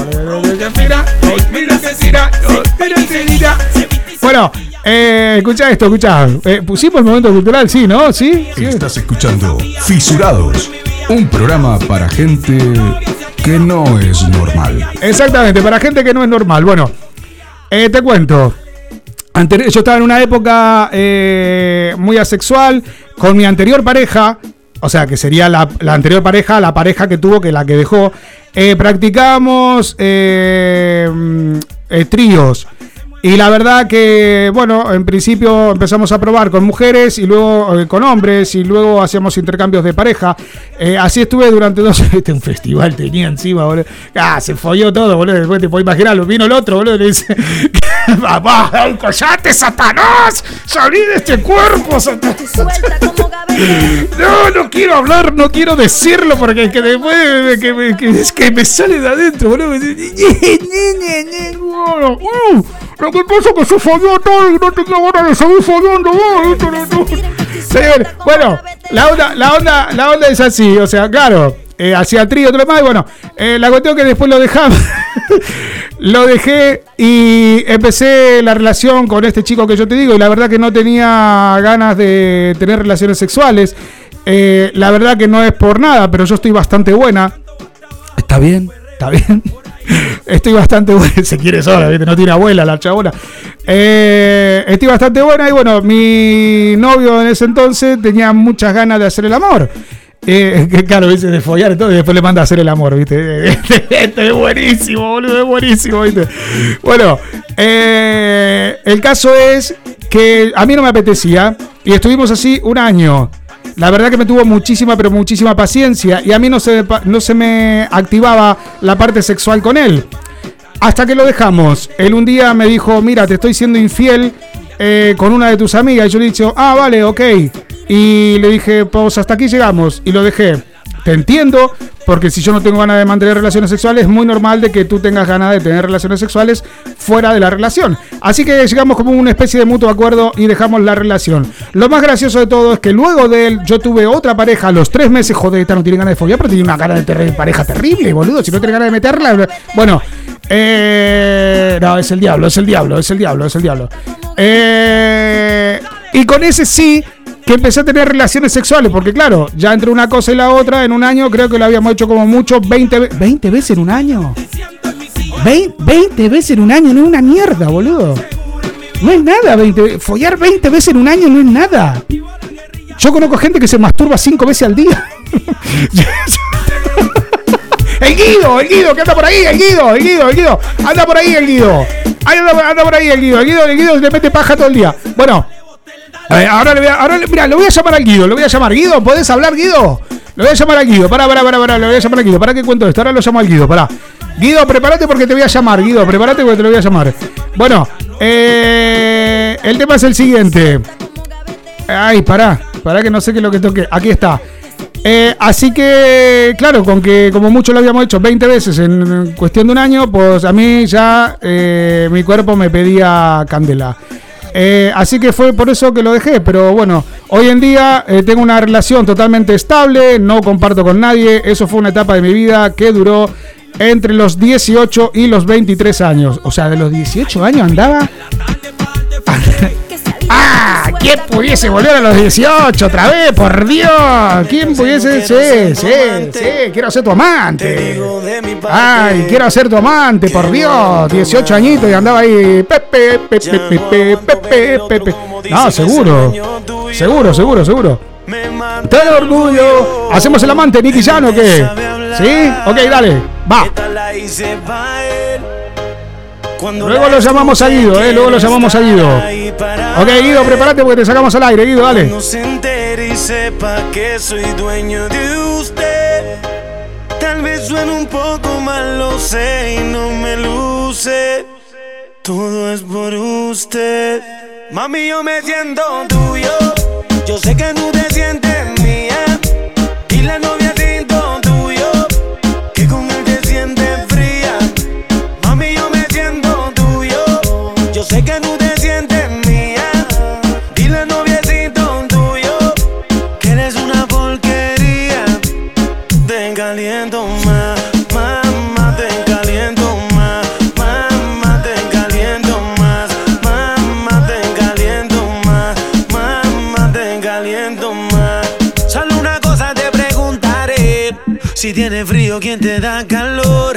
Bueno, eh, escucha esto, escucha. Eh, pusimos el momento cultural, sí, ¿no? Sí. sí. Estás escuchando Fisurados, un programa para gente que no es normal. Exactamente, para gente que no es normal. Bueno, eh, te cuento. Anteri- yo estaba en una época eh, muy asexual con mi anterior pareja, o sea, que sería la, la anterior pareja, la pareja que tuvo, que la que dejó. Practicábamos eh, mm, eh, tríos. Y la verdad que, bueno, en principio empezamos a probar con mujeres y luego eh, con hombres y luego hacíamos intercambios de pareja. Eh, así estuve durante dos Este un festival tenía encima, boludo. Ah, se folló todo, boludo. Después te puedes imaginar, vino el otro, boludo, le dice: ¡Papá, callate, Satanás! ¡Salí de este cuerpo, Satanás! No, no quiero hablar, no quiero decirlo porque es que después de que me, que, es que me sale de adentro, boludo. me uh, Lo que pasa es que se folló todo y no tenía ganas de seguir follando bueno, la onda, la onda, la onda es así, o sea, claro, eh, hacía trío, todo lo demás, y bueno, eh, la cuestión que después lo dejamos, lo dejé y empecé la relación con este chico que yo te digo, y la verdad que no tenía ganas de tener relaciones sexuales. Eh, la verdad que no es por nada, pero yo estoy bastante buena. Está bien, está bien. Estoy bastante buena. Se quiere sola. No tiene abuela la chabona. Eh, estoy bastante buena y bueno, mi novio en ese entonces tenía muchas ganas de hacer el amor. Eh, claro, dice de follar y después le manda a hacer el amor, ¿viste? Este es buenísimo, boludo, es buenísimo, ¿viste? Bueno, eh, el caso es que a mí no me apetecía y estuvimos así un año. La verdad que me tuvo muchísima, pero muchísima paciencia y a mí no se, no se me activaba la parte sexual con él. Hasta que lo dejamos. Él un día me dijo, mira, te estoy siendo infiel eh, con una de tus amigas. Y yo le dije, ah, vale, ok. Y le dije, pues hasta aquí llegamos. Y lo dejé. Te entiendo, porque si yo no tengo ganas de mantener relaciones sexuales, es muy normal de que tú tengas ganas de tener relaciones sexuales fuera de la relación. Así que llegamos como una especie de mutuo acuerdo y dejamos la relación. Lo más gracioso de todo es que luego de él, yo tuve otra pareja a los tres meses. Joder, esta no tiene ganas de follar, pero tiene una gana de tener pareja terrible, boludo. Si no tiene ganas de meterla. Bueno, Eh, no, es el diablo, es el diablo, es el diablo, es el diablo. Eh, y con ese sí que empecé a tener relaciones sexuales, porque claro, ya entre una cosa y la otra, en un año creo que lo habíamos hecho como mucho 20, ve- 20 veces en un año. 20, 20 veces en un año, no es una mierda, boludo. No es nada, 20, follar 20 veces en un año no es nada. Yo conozco gente que se masturba 5 veces al día. El Guido, el Guido, que anda por ahí, el Guido, el Guido, el Guido. Anda por ahí el Guido. Anda por ahí el Guido. El Guido, el Guido le mete paja todo el día. Bueno, eh, ahora le voy a, lo voy a llamar al Guido, lo voy a llamar. Guido, ¿podés hablar, Guido? Lo voy a llamar al Guido. Pará, pará, pará, pará, lo voy a llamar al Guido. ¿Para qué cuento esto? Ahora lo llamo al Guido, pará. Guido, prepárate porque te voy a llamar, Guido, prepárate porque te lo voy a llamar. Bueno, eh, el tema es el siguiente. Ay, pará, pará que no sé qué es lo que toque. Aquí está. Eh, así que, claro, con que como mucho lo habíamos hecho 20 veces en cuestión de un año, pues a mí ya mi cuerpo me pedía candela. Eh, así que fue por eso que lo dejé, pero bueno, hoy en día eh, tengo una relación totalmente estable, no comparto con nadie, eso fue una etapa de mi vida que duró entre los 18 y los 23 años. O sea, de los 18 años andaba... ¿Quién pudiese volver a los 18 otra vez? ¡Por Dios! ¿Quién pudiese? Sí, sí, sí. Quiero ser tu amante. ¡Ay! Quiero ser tu amante, por Dios. 18 añitos y andaba ahí. Pepe, pepe, pepe, pepe, pepe. No, seguro. Seguro, seguro, seguro. Ten orgullo. ¿Hacemos el amante, Nicky Jan o qué? ¿Sí? Ok, dale. Va. Luego lo llamamos a Guido, eh. Luego lo llamamos a Guido. Ok, Guido, prepárate porque te sacamos al aire, Guido, dale. No se entere y sepa que soy dueño de usted. Tal vez suene un poco mal, lo sé y no me luce. Todo es por usted. Mami, yo me siento tuyo. Yo sé que tú te sientes mía. Y la novia caliento más, mamá, te caliento más, mamá, te caliento más, mamá, te caliento más, mamá, te caliento más. Solo una cosa te preguntaré: si tiene frío, ¿quién te da calor?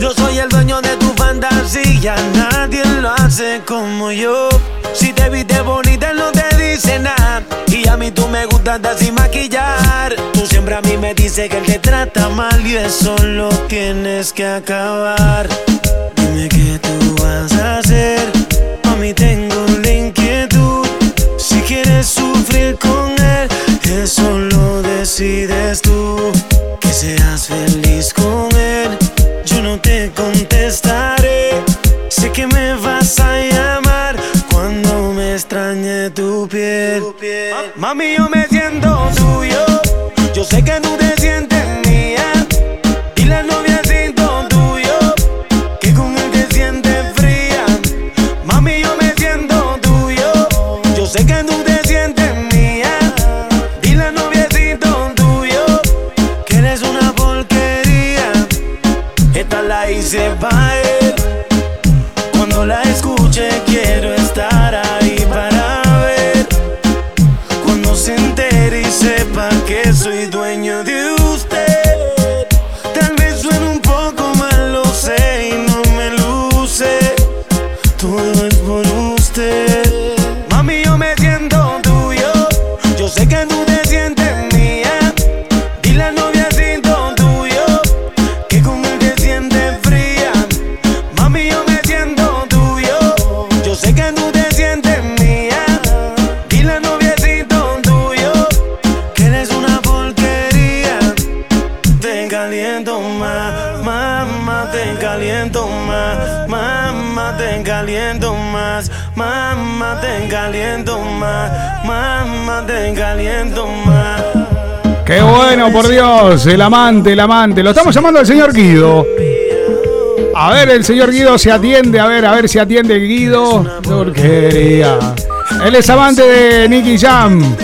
Yo soy el dueño de tu fantasía, nadie lo hace como yo. Si te viste bonita, no te dice nada. Y a mí tú me gustas andar sin maquillar. Tú siempre a mí me dices que él te trata mal y eso lo tienes que acabar. Dime qué tú vas a hacer. A mí tengo la inquietud. Si quieres sufrir con él, eso lo decides tú. Que seas feliz con él, yo no te contestaré. Por Dios, el amante, el amante. Lo estamos llamando al señor Guido. A ver, el señor Guido se atiende, a ver, a ver si atiende Guido. Porquería. Él es amante de Nicky Jam.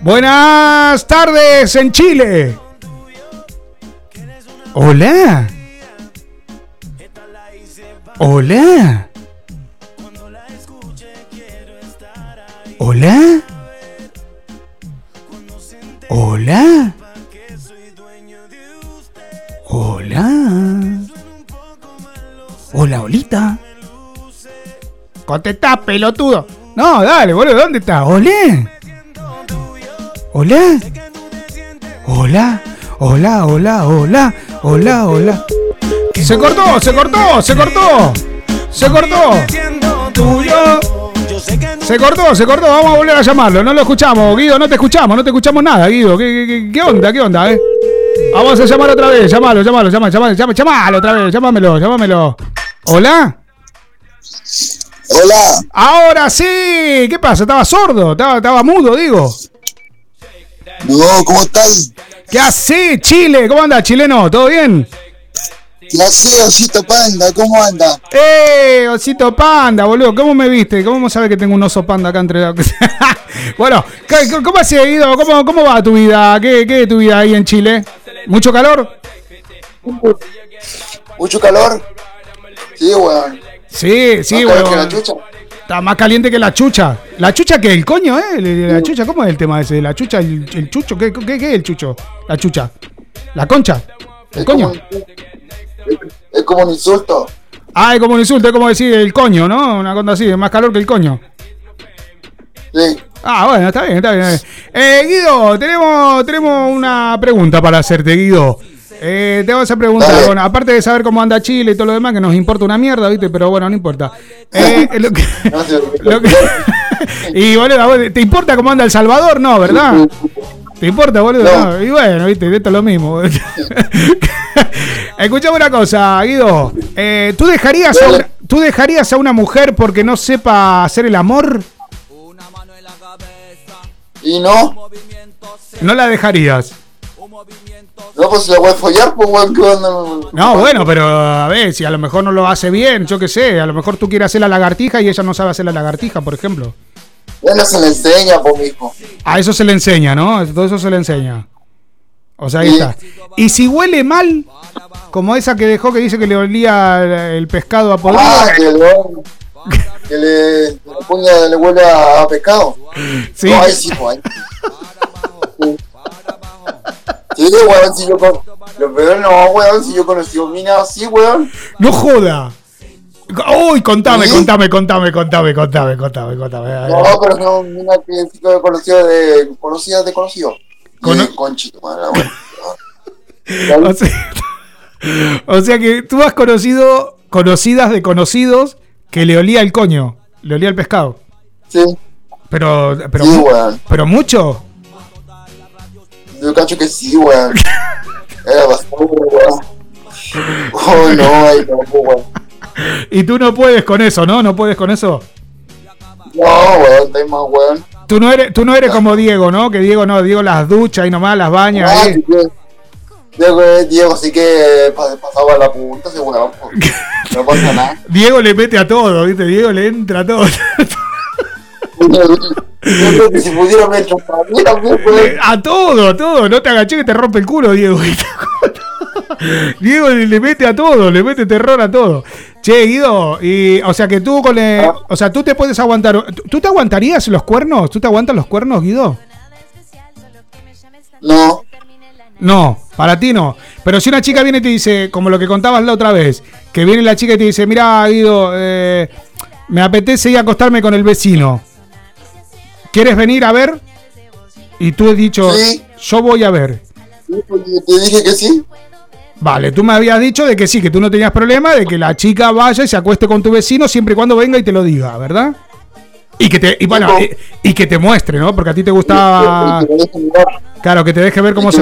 Buenas tardes en Chile. Hola. Hola. Hola. Hola. Hola. Hola, Olita. Contestá, pelotudo. No, dale, boludo, ¿dónde está? Hola. Hola. Hola. Hola, hola, hola. Hola, hola. Se cortó, se cortó, se cortó. Se cortó. Tuyo. Se cortó, se cortó. Vamos a volver a llamarlo. No lo escuchamos, Guido. No te escuchamos, no te escuchamos nada, Guido. ¿Qué, qué- qué onda? ¿Qué onda, eh? Vamos a llamar otra vez. Llamalo, llamalo, llamalo, llamalo, llamalo, llamalo otra vez. Llámamelo, llámamelo. ¿Hola? Hola. Ahora sí. ¿Qué pasa? ¿Estaba sordo? ¿Estaba, estaba mudo, digo? No, ¿cómo estás? ¿Qué hace, Chile? ¿Cómo anda, chileno? ¿Todo bien? ¿Qué hace, Osito Panda? ¿Cómo anda? ¡Eh, osito panda, boludo! ¿Cómo me viste? ¿Cómo sabes que tengo un oso panda acá entre Bueno, ¿qué- ¿cómo has seguido? ¿Cómo, ¿Cómo va tu vida? ¿Qué, ¿Qué es tu vida ahí en Chile? ¿Mucho calor? ¿Mucho calor? Sí, weón. Sí, sí, Más weón. que la chucha. Está más caliente que la chucha. ¿La chucha qué? ¿El coño, eh? ¿La chucha? ¿Cómo es el tema ese? ¿La chucha? ¿El, el chucho? ¿Qué, qué, qué es el chucho? ¿La chucha? ¿La concha? ¿El coño? Es como un insulto. Ah, es como un insulto, es como decir el coño, ¿no? Una cosa así, es más calor que el coño. Sí. Ah, bueno, está bien, está bien. Eh, Guido, tenemos, tenemos una pregunta para hacerte, Guido. Eh, te vamos a preguntar, bueno, aparte de saber cómo anda Chile y todo lo demás, que nos importa una mierda, ¿viste? Pero bueno, no importa. Eh, lo que- lo que- y boludo, ¿a vos ¿te importa cómo anda El Salvador? No, ¿verdad? ¿Te importa, boludo? No. Y bueno, viste, esto es lo mismo. Escuchame una cosa, Guido. Eh, ¿tú, dejarías a una, ¿Tú dejarías a una mujer porque no sepa hacer el amor? ¿Y no? No la dejarías. No, pues la voy a follar, pues weón. No, bueno, pero a ver, si a lo mejor no lo hace bien, yo qué sé, a lo mejor tú quieres hacer la lagartija y ella no sabe hacer la lagartija, por ejemplo. Bueno, se le enseña, pues, mijo. A eso se le enseña, ¿no? Todo eso se le enseña. O sea, ahí Sí. está. Y si huele mal, como esa que dejó que dice que le olía el pescado a podrido. Ah, que le, que le, huele a, pescado. Sí. No, ahí sí, pues. ahí. Sí. Sí, weón, si yo con... Lo peor no, weón, si yo conocí mina así, weón. No joda. Uy, contame, contame, contame, contame, contame, contame, contame. No, pero no, mina que sí que conocido de... Conocida de conocido. Con... Conchito, madre, weón. O sea, o sea que tú has conocido conocidas de conocidos que le olía el coño, le olía el pescado. Sí. Pero, pero, Sí, weón. pero mucho. Yo cacho que sí, weón. Era bastante, weón. Oh, no, ahí no, weón. Y tú no puedes con eso, ¿no? No puedes con eso. No, weón, ahí más, weón. Tú no eres, tú no eres como Diego, ¿no? Que Diego no, Diego las ducha y nomás las baña. Ah, ahí. sí Diego, eh, Diego sí que pa- pasaba la punta, weón. pues. No pasa nada. Diego le mete a todo, ¿viste? Diego le entra a todo. Si pudiera me. A todo, a todo. No te agaché que te rompe el culo, Diego. Diego le mete a todo, le mete terror a todo. Che, Guido, y, o sea que tú con el- o sea, tú te puedes aguantar. ¿Tú- ¿Tú te aguantarías los cuernos? ¿Tú te aguantas los cuernos, Guido? No. No, para ti no. Pero si una chica viene y te dice, como lo que contabas la otra vez, que viene la chica y te dice, mira, Guido, eh, me apetece ir a acostarme con el vecino. ¿Quieres venir a ver? Y tú has dicho, yo voy a ver. Sí, porque Te dije que sí. Vale, tú me habías dicho de que sí, que tú no tenías problema de que la chica vaya y se acueste con tu vecino siempre y cuando venga y te lo diga, ¿verdad? Y que te, y bueno, y, y que te muestre, ¿no? Porque a ti te gustaba. Claro, que te deje ver cómo se.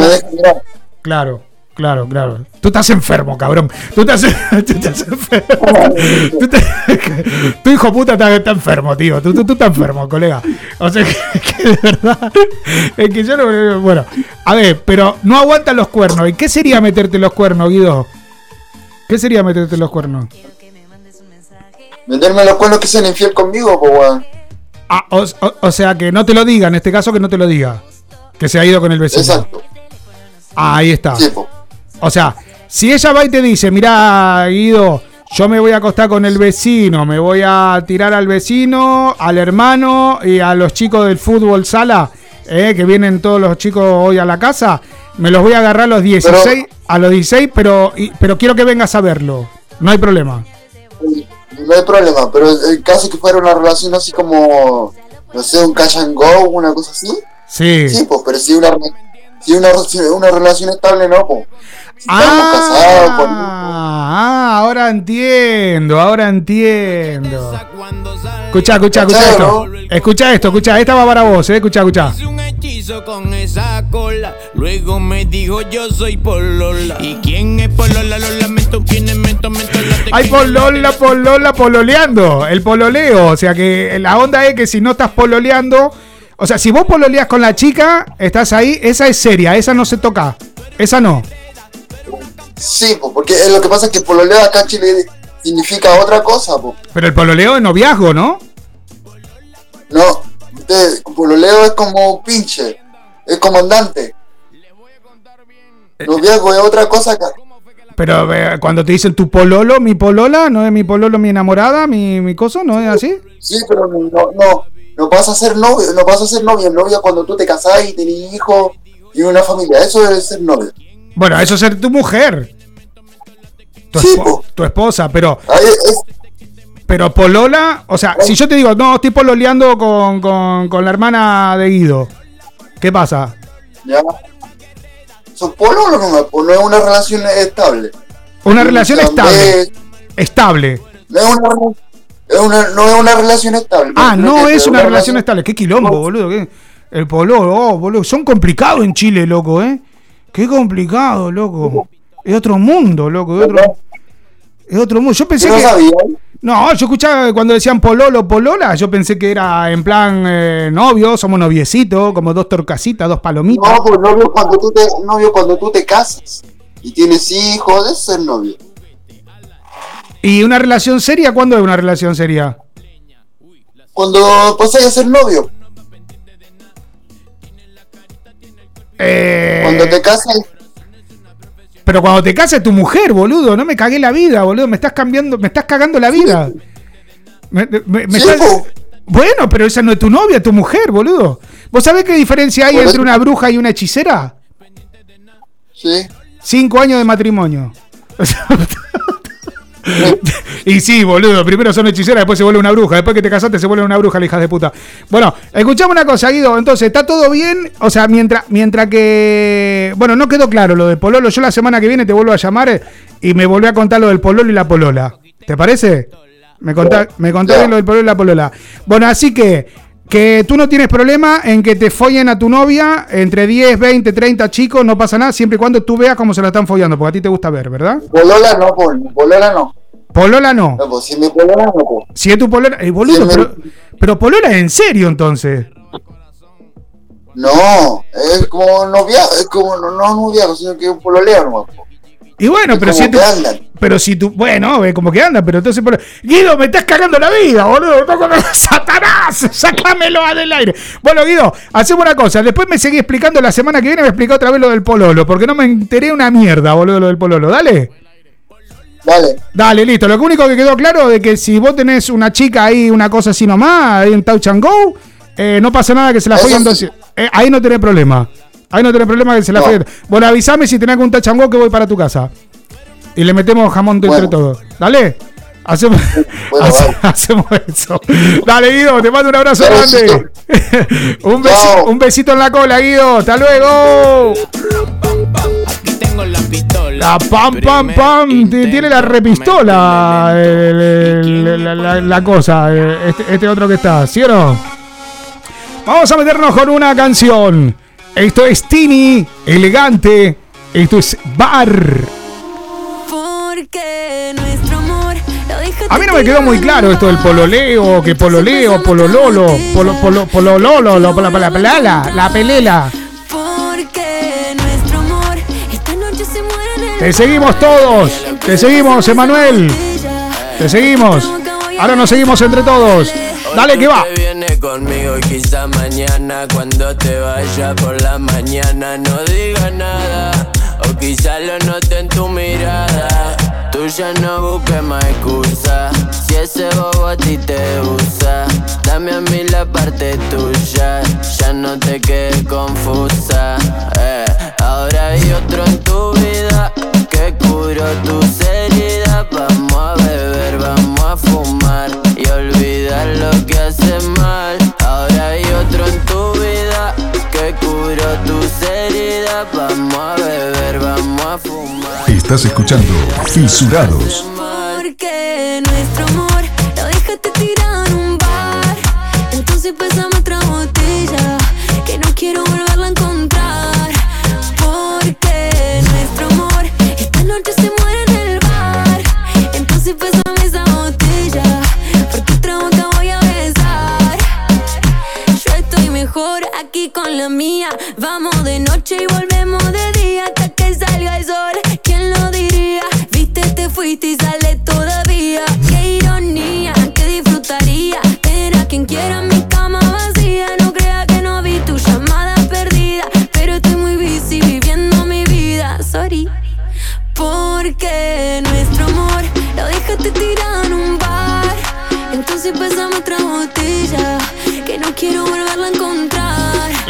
Claro, claro, claro. Tú estás enfermo, cabrón. Tú estás, tú estás enfermo. Tú te- tu hijo puta está, está enfermo, tío. Tú, tú, tú estás enfermo, colega. O sea, que, que de verdad. Es que yo no. Bueno, a ver, pero no aguantan los cuernos. ¿Y qué sería meterte los cuernos, Guido? ¿Qué sería meterte los cuernos? Meterme los cuernos que sean infiel conmigo, pues. Ah, o, o- o sea, que no te lo diga, en este caso que no te lo diga. Que se ha ido con el vecino. Exacto. Ah, ahí está. Sí. O sea, si ella va y te dice, mira, Guido, Yo me voy a acostar con el vecino, me voy a tirar al vecino, al hermano y a los chicos del fútbol sala, eh, que vienen todos los chicos hoy a la casa. Me los voy a agarrar a los 16, a los 16, pero, y- pero quiero que vengas a verlo. No hay problema. No hay problema, pero en caso que fuera una relación así como, no sé, un cash and go, una cosa así, Sí. sí, pues, pero si una, si una, si una relación estable, no, pues. Si estamos casados, con Ah, ahora entiendo, ahora entiendo. Escucha, escucha, escucha esto. Escucha esto, escucha. Esta va para vos, eh. Escucha, escucha. un hechizo con esa cola. Luego me dijo yo soy Polola. ¿Y quién es Polola? Lo lamento, ¿quién es mento, mento, la te- Hay polola, polola, pololeando. El pololeo. O sea que la onda es que si no estás pololeando. O sea, si vos pololeas con la chica, estás ahí, esa es seria, esa no se toca. Esa no. Sí, pues, porque eh, lo que pasa es que pololeo acá en Chile significa otra cosa, pues. Pero el pololeo es noviazgo, ¿no? No, usted, pololeo es como pinche, es comandante. Noviazgo es otra cosa acá. Pero eh, cuando te dicen tu pololo, mi polola, ¿no es mi pololo mi enamorada, mi, mi cosa? ¿No es así? Sí, pero no, no, no vas a ser novio, no vas a ser novia, novia cuando tú te casás y tenés hijos y una familia, eso es ser novio. Bueno, eso es ser tu mujer. Tu, espo- tu esposa, pero. Pero Polola, o sea, si yo te digo, no, estoy pololeando con, con, con la hermana de Guido, ¿qué pasa? Ya. Son pololo nomás, pues no es una relación estable. Una relación También- estable. Estable. No es una, es una- no es una relación estable. Ah, no es una relación estable. Qué quilombo, boludo. qué- El pololo, oh, boludo. Son complicados en Chile, loco, ¿eh? Qué complicado, loco. Es otro mundo, loco. Es otro, es otro mundo. Yo pensé ¿No que. No, yo escuchaba cuando decían pololo, polola. Yo pensé que era en plan eh, novio, somos noviecitos, como dos torcasitas, dos palomitas. No, pues novio cuando tú te, novio cuando tú te casas y tienes hijos, eso es ser novio. ¿Y una relación seria? ¿Cuándo es una relación seria? Cuando pasas a ser novio, Eh, cuando te casas, Pero cuando te casas es tu mujer, boludo. No me cagué la vida, boludo. Me estás cambiando, me estás cagando la vida. Me- me- me Sí, estás- Bueno, pero esa no es tu novia, tu mujer, boludo. ¿Vos sabés qué diferencia hay entre una bruja y una hechicera? sí. Cinco años de matrimonio. y sí, boludo, primero son hechiceras, después se vuelve una bruja, después que te casaste se vuelve una bruja, la hija de puta. Bueno, escuchame una cosa, Guido, entonces, ¿está todo bien? O sea, mientras, mientras que... Bueno, no quedó claro lo del pololo, yo la semana que viene te vuelvo a llamar y me volví a contar lo del pololo y la polola. ¿Te parece? Me contá, me bien lo del pololo y la polola. Bueno, así que... Que tú no tienes problema en que te follen a tu novia entre 10, 20, 30 chicos, no pasa nada, siempre y cuando tú veas cómo se la están follando, porque a ti te gusta ver, ¿verdad? Polola no, polola no. Polola no. No, pues si mi polola no, pues. Si es tu polola. eh, boludo, pero, pero polola es en serio entonces. No, es como novia, es como no, no noviazgo, sino que es un pololeo nomás. Y bueno, pero si. andan. Pero si tú. Bueno, ve como que anda, pero entonces. pero- Guido, me estás cagando la vida, boludo. Estás con- ¡Satanás! ¡Sácamelo del aire! Bueno, Guido, hacemos una cosa. Después me seguí explicando la semana que viene, me explica otra vez lo del pololo. Porque no me enteré una mierda, boludo, lo del pololo. Dale. Dale. Dale, listo. Lo único que quedó claro de que si vos tenés una chica ahí, una cosa así nomás, ahí un touch and go, eh, no pasa nada que se la follen. entonces, eh, ahí no tenés problema. Ahí no tenés problema que se la No. Bueno, avísame si tenés algún touch and go que voy para tu casa. Y le metemos jamón entre Bueno. todos. Dale. Hacemos, Bueno, hace- dale. hacemos eso. Dale, Guido, te mando un abrazo grande. un, besi- Chao. un besito en la cola, Guido. Hasta luego. Tengo la pistola. La pam, pam, pam. Tiene la repistola. el- el- la, la- la cosa. eh, Este, este otro que está. ¿Sí o no? Vamos a meternos con una canción. Esto es Tini, elegante. Esto es Bar. Porque nuestro amor A mí no me quedó muy claro esto del pololeo, que pololeo, polololo, polo, polo, polololo, lo- la, la, la, la, la pelela. Porque nuestro amor esta noche se muere en el Te seguimos todos. Te seguimos, Emanuel. Te seguimos. Ahora nos seguimos entre todos. Dale que va. Viene conmigo y quizá mañana cuando te vaya por la mañana no diga nada o quizá lo note en tu mirada. Tú ya no busques más excusa. Si ese bobo a ti te usa, dame a mí la parte tuya. Ya no te quedes confusa. eh. Ahora hay otro en tu vida que curó tus heridas. Vamos a a fumar y olvidar lo que hace mal. Ahora hay otro en tu vida que curó tus heridas. Vamos a beber, vamos a fumar. Estás escuchando Fisurados. Porque nuestro amor lo dejaste tirado en un bar. Entonces pásame otra botella que no quiero volverla con la mía. Vamos de noche y volvemos de día hasta que salga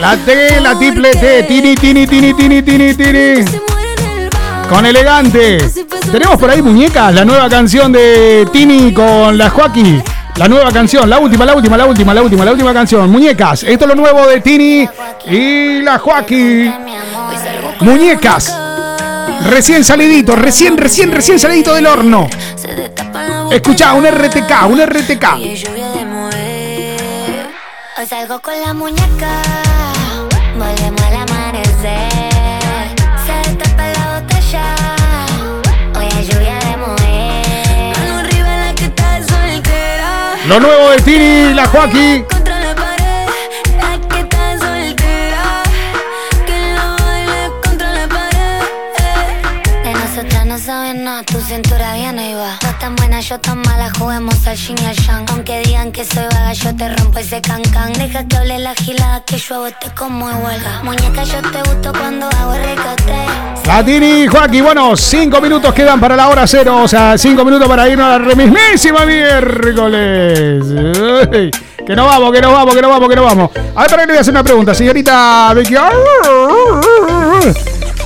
La T, la triple T, tini, tini, tini, tini, tini, tini. Con elegante. Tenemos por ahí muñecas, la nueva canción de Tini con la Joaquín. La nueva canción, la última, la última, la última, la última, la última canción. Muñecas, esto es lo nuevo de Tini y la Joaquín. Muñecas. Recién salidito, recién, recién, recién salidito del horno. Escucha, un RTK, un RTK. Hoy salgo con la muñeca, Lo nuevo de Tini la Joaquín. Yo tan mala, juguemos al yin y al yang. Aunque digan que soy vaga, yo te rompo ese cancan. Deja que hable la gilada, que yo hago este como de huelga. Muñeca, yo te gusto cuando hago el ricote. La Tini y Joaquín, bueno, cinco minutos quedan para la hora cero, o sea, cinco minutos para irnos a la remismísima miércoles. Uy, que no vamos, que no vamos, que no vamos, que no vamos. A ver, para que le voy a hacer una pregunta, señorita Vicky.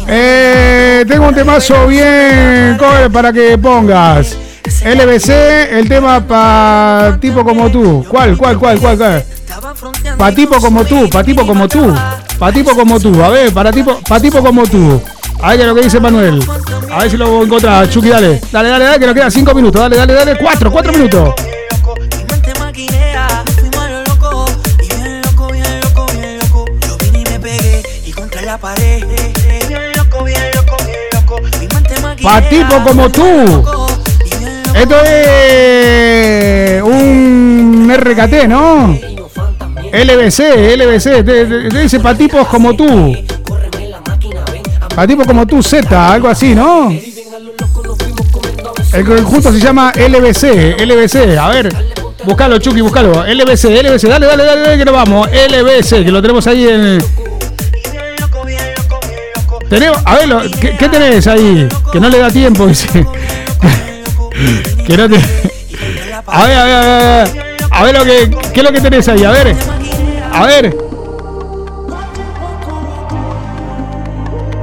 Eh, tengo un temazo bien cover para que pongas. LBC, el tema para tipo como tú. ¿Cuál, cuál, cuál, cuál, cuál? Pa' tipo como tú, pa' tipo como tú. Pa' tipo como tú. A ver, para tipo, pa' tipo como tú. A ver qué es lo que dice Manuel. A ver si lo encontrás. Chucky, dale. Dale, dale, dale, que nos quedan cinco minutos. Dale, dale, dale. Cuatro, cuatro minutos. Pa' tipo como tú. Esto es un RKT, ¿no? LBC, LBC. Te, dice pa' tipos como tú. Pa' tipos como tú, Z, algo así, ¿no? El conjunto se llama LBC, LBC. A ver, buscalo, Chucky, buscalo. LBC, LBC, dale, dale, dale, dale, que nos vamos. LBC, que lo tenemos ahí en. Tenemos, a ver, ¿qué, qué tenés ahí? Que no le da tiempo, dice. que. A ver, a ver, a ver, a ver. A lo que. ¿Qué es lo que tenés ahí? A ver. A ver.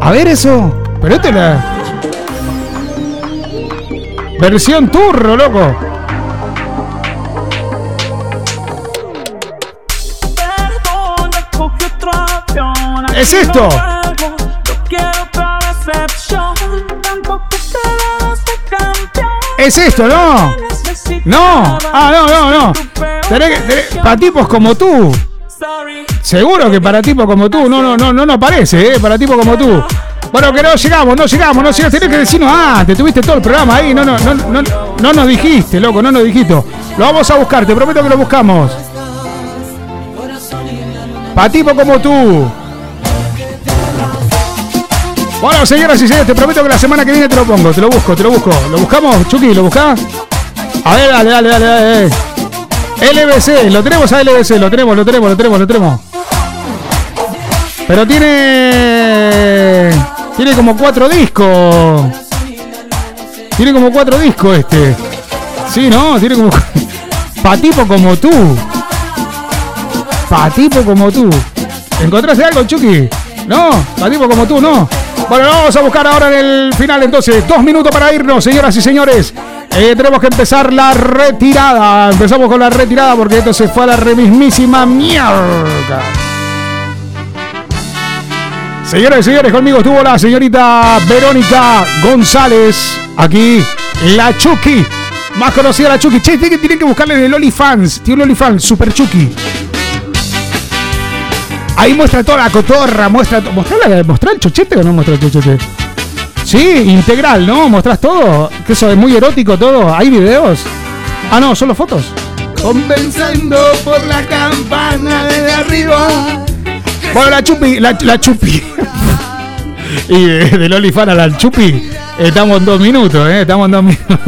A ver eso. Pero este la. Versión turro, loco. ¿Es esto? quiero. Tampoco te das de campeón. Es esto, ¿no? No. Ah, no, no, no. Tenés que- tenés- para tipos como tú. Seguro que para tipos como tú. No, no, no, no nos parece, ¿eh? Para tipos como tú. Bueno, que no llegamos, no llegamos, no llegamos. Tenés que decirnos antes. Tuviste todo el programa ahí. No, no, no, no, no nos dijiste, loco, no nos dijiste. Lo vamos a buscar, te prometo que lo buscamos. Para tipos como tú. Bueno, señoras y señores, te prometo que la semana que viene te lo pongo, te lo busco, te lo busco. ¿Lo buscamos, Chucky? ¿Lo buscás? A ver, dale, dale, dale, dale. LBC, lo tenemos a LBC, lo tenemos, lo tenemos, lo tenemos, lo tenemos. Pero tiene. Tiene como cuatro discos. Tiene como cuatro discos este. Sí, ¿no? Tiene como... Pa' tipo como tú. Pa' tipo como tú. ¿Encontraste algo, Chucky? No, pa' tipo como tú, no. Bueno, vamos a buscar ahora en el final entonces. Dos minutos para irnos, señoras y señores. Eh, tenemos que empezar la retirada. Empezamos con la retirada porque esto se fue a la remismísima mierda. Señoras y señores, conmigo estuvo la señorita Verónica González. Aquí, la Chucky. Más conocida la Chucky. Che, tienen que buscarle en el OnlyFans. Tiene un OnlyFans, Super Chucky. Ahí muestra toda la cotorra, muestra. ¿Mostrá, la- mostrá el chochete o no muestra el chochete? Sí, integral, ¿no? ¿Mostrás todo? ¿Que eso es muy erótico todo? ¿Hay videos? Ah, no, solo fotos. Convenciendo por la campana desde arriba. Bueno, la chupi, la, la chupi. y de, del OnlyFans a la chupi, estamos en dos minutos, ¿eh? Estamos en dos minutos.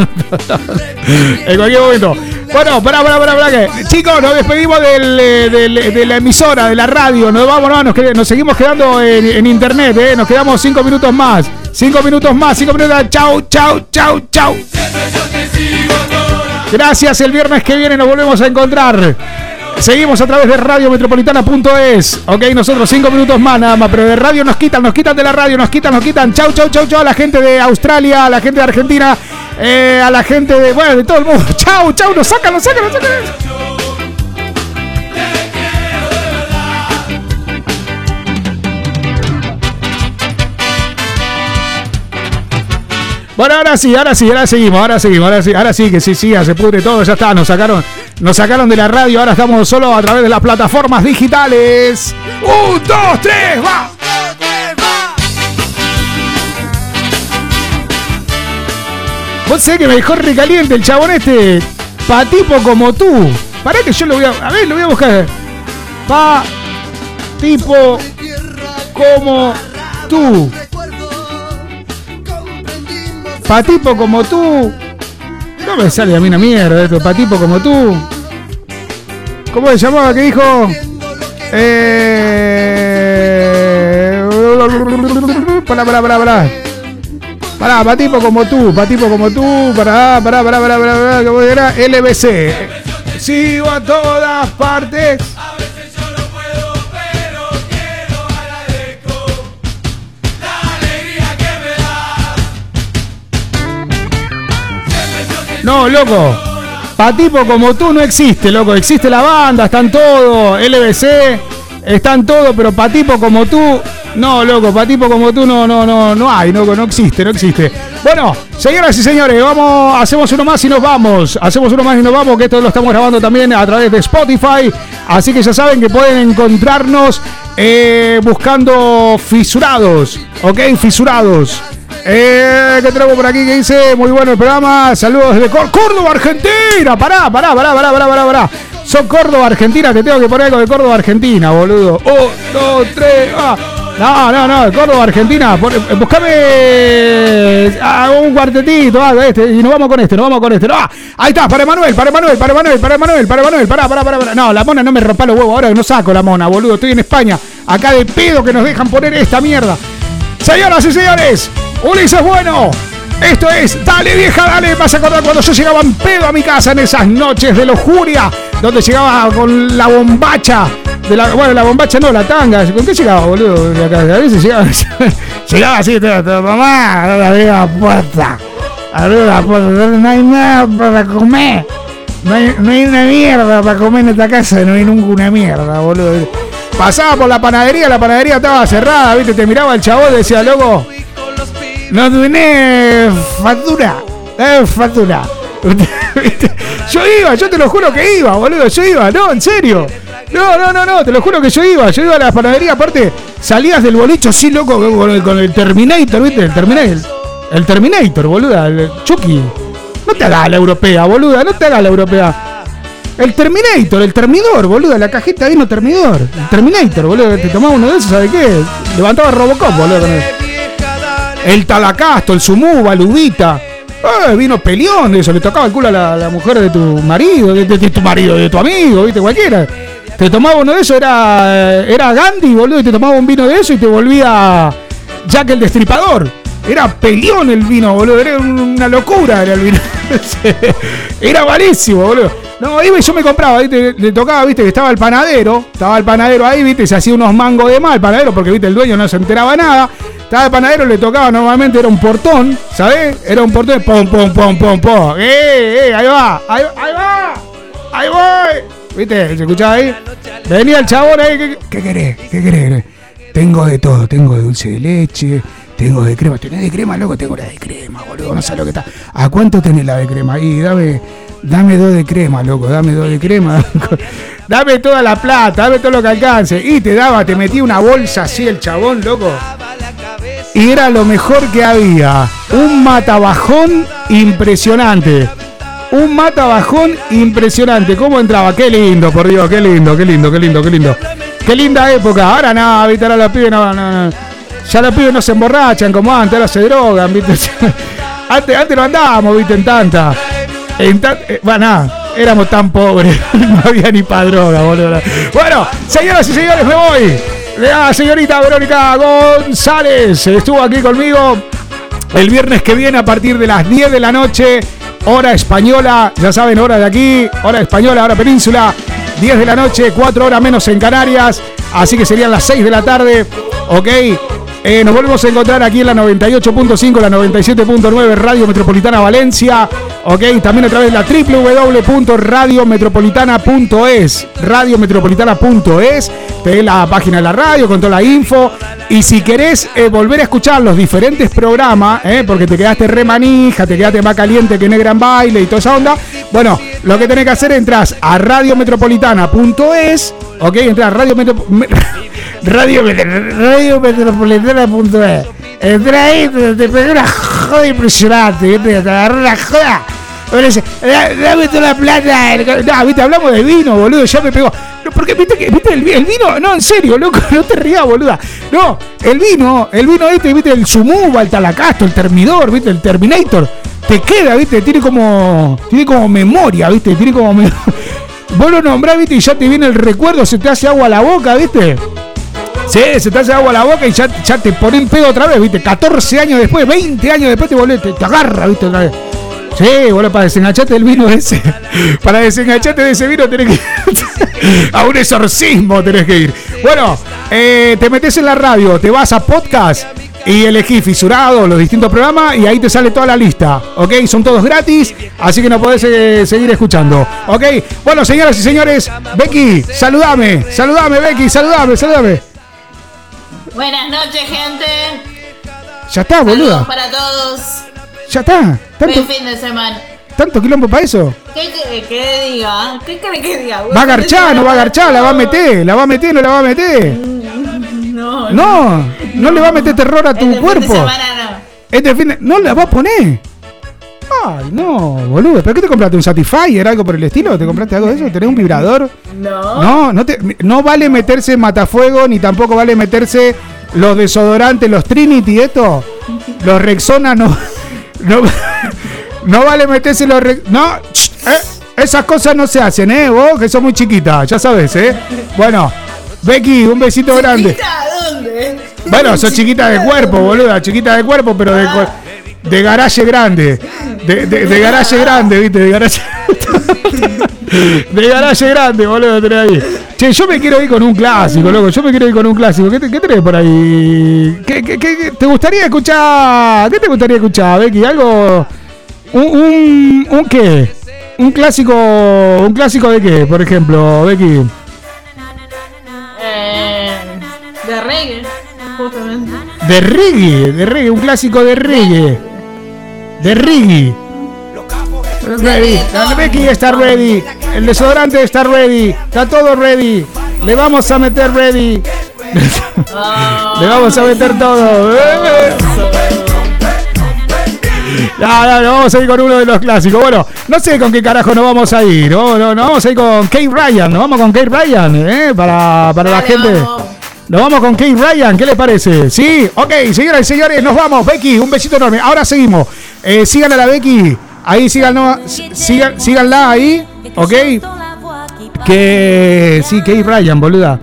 en cualquier momento. Bueno, pará, pará, pará, pará. Chicos, nos despedimos eh, de la emisora, de la radio. Nos vamos, no, nos, nos seguimos quedando en, en internet, ¿eh? Nos quedamos cinco minutos más. Cinco minutos más, cinco minutos. Chau, chau, chau, chau. Gracias, el viernes que viene nos volvemos a encontrar. Seguimos a través de radiometropolitana.es. Ok, nosotros cinco minutos más nada más, pero de radio nos quitan, nos quitan de la radio, nos quitan, nos quitan. Chau, chau, chau, chau a la gente de Australia, a la gente de Argentina, eh, a la gente de, bueno, de todo el mundo. Chau, chau, nos sacan, nos sacan, nos sacan. Bueno, ahora sí, ahora sí, ahora seguimos, ahora seguimos, ahora sí, ahora sí, que sí, sí, ya se pudre todo, ya está, nos sacaron, nos sacaron de la radio, ahora estamos solo a través de las plataformas digitales. Un, dos, tres, va. Vos sé que me dejó recaliente el chabón este. Pa tipo como tú. Pará que yo lo voy a. A ver, lo voy a buscar. Pa tipo como tú. Pa tipo como tú. No me sale a mí una mierda esto. Pa tipo como tú. ¿Cómo se llamaba? ¿Qué dijo? Eh... Pará, pará, pará, pará. Pará, pa tipo como tú, pa tipo como tú, pará, pará, pará, pará, pará, pará, ¿cómo era? LBC. Sigo a todas partes. No, loco. Pa tipo como tú no existe, loco. Existe la banda, están todos, LBC, están todos, pero pa tipo como tú, no, loco, pa tipo como tú no, no, no, no hay, loco, no existe, no existe. Bueno, señoras y señores, vamos, hacemos uno más y nos vamos. Hacemos uno más y nos vamos, que esto lo estamos grabando también a través de Spotify. Así que ya saben que pueden encontrarnos eh, buscando fisurados, ¿ok? Fisurados. Eh, ¿Qué tenemos por aquí que dice? Muy bueno el programa. Saludos desde Cór- Córdoba, Argentina. Pará, pará, pará, pará, pará, pará, pará. Son Córdoba, Argentina. Te tengo que poner algo de Córdoba, Argentina, boludo. Un, dos, tres, ah. No, no, no, Córdoba, Argentina. Eh, Buscame ah, un cuartetito, algo este. Y nos vamos con este, nos vamos con este. No, ah, ahí está, para Emanuel, para Emanuel, para Emanuel, para Emanuel, para Emanuel. Pará, pará, pará, pará. No, la mona no me rompa los huevos ahora que no saco la mona, boludo. Estoy en España. Acá de pedo que nos dejan poner esta mierda. Señoras y señores, Ulises Bueno. Esto es Dale vieja, dale. Vas a acordar cuando yo llegaba en pedo a mi casa en esas noches de lujuria, donde llegaba con la bombacha. De la, bueno, la bombacha no, la tanga. ¿Con qué llegaba, boludo? A veces llegaba, llegaba así, mamá, abrí la puerta. Abrí la puerta. No hay nada para comer. No hay, no hay una mierda para comer en esta casa, no hay nunca una mierda, boludo. Pasaba por la panadería, la panadería estaba cerrada, viste, te miraba el chabón y decía, loco, no tenés factura, eh, factura. Yo iba, yo te lo juro que iba, boludo, yo iba, no, en serio. No, no, no, no, te lo juro que yo iba, yo iba a la panadería, aparte, salías del bolicho así, loco, con el, con el Terminator, ¿viste? El Terminator, el Terminator, boluda, el Chucky. No te hagas la europea, boluda, no te hagas la europea. El Terminator, el Terminador, boludo, la cajita vino Terminador. El Terminator, boludo, te tomaba uno de esos, ¿sabes qué? Levantaba Robocop, boludo. El Talacasto, el Sumuba, Ludita. Eh, vino peleón de eso, le tocaba el culo a la, mujer de tu marido, de, tu marido, de tu amigo, viste, cualquiera. Te tomaba uno de esos, era, era Gandhi, boludo, y te tomaba un vino de eso y te volvía Jack el Destripador. Era peleón el vino, boludo. Era una locura era el vino. era malísimo, boludo. No, y yo me compraba, ¿viste? Le tocaba, viste, que estaba el panadero. Estaba el panadero ahí, viste, se hacía unos mangos de mal, panadero, porque viste, el dueño no se enteraba nada. Estaba el panadero, le tocaba normalmente, era un portón, ¿sabes? Era un portón, pom, pom, pom, pom, pom. ¡Eh, eh! Ahí va, ahí, ahí va, ahí voy. ¿Viste? ¿Se escuchaba ahí? Venía el chabón ahí, ¿qué, qué querés? ¿Qué querés? Tengo de todo, tengo de dulce de leche, tengo de crema. ¿Tenés de crema, loco? Tengo la de crema, boludo, no sé lo que está. ¿A cuánto tenés la de crema? Y dame, dame dos de crema, loco, dame dos de crema. dame toda la plata, dame todo lo que alcance. Y te daba, te metía una bolsa así el chabón, loco. Y era lo mejor que había. Un matabajón impresionante. Un matabajón impresionante. ¿Cómo entraba? Qué lindo, por Dios, qué lindo, qué lindo, qué lindo, qué lindo. Qué linda época. Ahora no, viste, ahora los pibes no, no, no. Ya los pibes no se emborrachan como antes, ahora se drogan, viste. Antes, antes no andábamos, viste, en tanta. En tan- eh, bueno, nada, éramos tan pobres. No había ni para droga, boludo. Bueno, señoras y señores, me voy. La señorita Verónica González estuvo aquí conmigo el viernes que viene a partir de las 10 de la noche, hora española, ya saben, hora de aquí, hora española, hora península, 10 de la noche, 4 horas menos en Canarias, así que serían las 6 de la tarde, ok. Eh, nos volvemos a encontrar aquí en la 98.5, la 97.9 Radio Metropolitana Valencia, ok, también a través de la www.radiometropolitana.es, radiometropolitana.es, te la página de la radio con toda la info, y si querés eh, volver a escuchar los diferentes programas, eh, porque te quedaste re manija, te quedaste más caliente que negra baile y toda esa onda, bueno, lo que tenés que hacer entras a radiometropolitana.es, ok, entras a radio, Metro- me- radio, radio metropolitana.es, entra ahí, te, te una joda impresionante, ¿viste? te agarró una joda. Ahora dice, "Da- dame toda la plata. No, viste, hablamos de vino, boludo, ya me pegó. No, porque viste que viste el, vi- el vino, no, en serio, loco, no te rías, boluda. No, el vino, el vino este, viste, el Sumuba, el Talacasto, el Termidor, viste, el Terminator, te queda, viste, tiene como, tiene como memoria, viste, tiene como me- Vos lo nombrás, viste, y ya te viene el recuerdo, se te hace agua a la boca, viste. Sí, se te hace agua a la boca y ya, ya te ponen pedo otra vez, viste. 14 años después, 20 años después te volvés, te, te agarra, viste. Sí, boludo, para desengancharte del vino ese. Para desengancharte de ese vino tenés que a un exorcismo tenés que ir. Bueno, eh, te metes en la radio, te vas a podcast y elegís fisurado los distintos programas y ahí te sale toda la lista. ¿Ok? Son todos gratis, así que no podés eh, seguir escuchando. ¿Ok? Bueno, señoras y señores, Becky, saludame, saludame, Becky, saludame, saludame. Buenas noches, gente. Ya está, Saludos boluda. para todos. Ya está. ¿Tanto, Buen fin de semana. tanto quilombo para eso? ¿Qué, qué, qué diga? ¿Qué cree que diga? Va a garchar, no va a garchar, la va a meter, la va a meter, no la va a meter. No, No, no le va a meter terror a tu Este fin de cuerpo. semana no. Este fin de- no la va a poner. Ay, no, boludo. ¿Pero qué te compraste? ¿Un Satisfyer? ¿Algo por el estilo? ¿Te compraste algo de eso? ¿Tenés un vibrador? No. No, no, te- no vale meterse matafuego ni tampoco vale meterse los desodorantes, los Trinity, esto. Los Rexona no. No, no vale meterse los. Rex- no, eh, esas cosas no se hacen, ¿eh? Vos que sos muy chiquita, ya sabes, ¿eh? Bueno, Becky, un besito grande. ¿A dónde? Bueno, sos chiquita de cuerpo, boluda, chiquita de cuerpo, pero de, de garaje grande. De, de, garaje grande, viste, de garaje. de garaje grande, boludo, tenés ahí. Che, yo me quiero ir con un clásico, loco. Yo me quiero ir con un clásico. ¿Qué, te- qué tenés por ahí? ¿Qué, qué- qué- qué- te gustaría escuchar? ¿Qué te gustaría escuchar, Becky? ¿Algo? ¿Un, un, un qué? ¿Un clásico? ¿Un clásico de qué, por ejemplo, Becky? De reggae, justamente. De reggae, de reggae, un clásico de reggae. De reggae. Ready. La Becky está ready. El desodorante está ready. Está todo ready. Le vamos a meter ready. Le vamos a meter todo. No, no, no, vamos a ir con uno de los clásicos. Bueno, no sé con qué carajo nos vamos a ir. No, no, no, vamos a ir con Kate Ryan. Nos vamos con Kate Ryan, ¿eh? Para, para la gente. Nos vamos con Kate Ryan, ¿qué les parece? Sí, ok, señoras y señores, nos vamos. Becky, un besito enorme. Ahora seguimos. Eh, sigan a la Becky. Ahí síganlo, sigan, síganla ahí, ok. Que sí, Kate Ryan, boluda.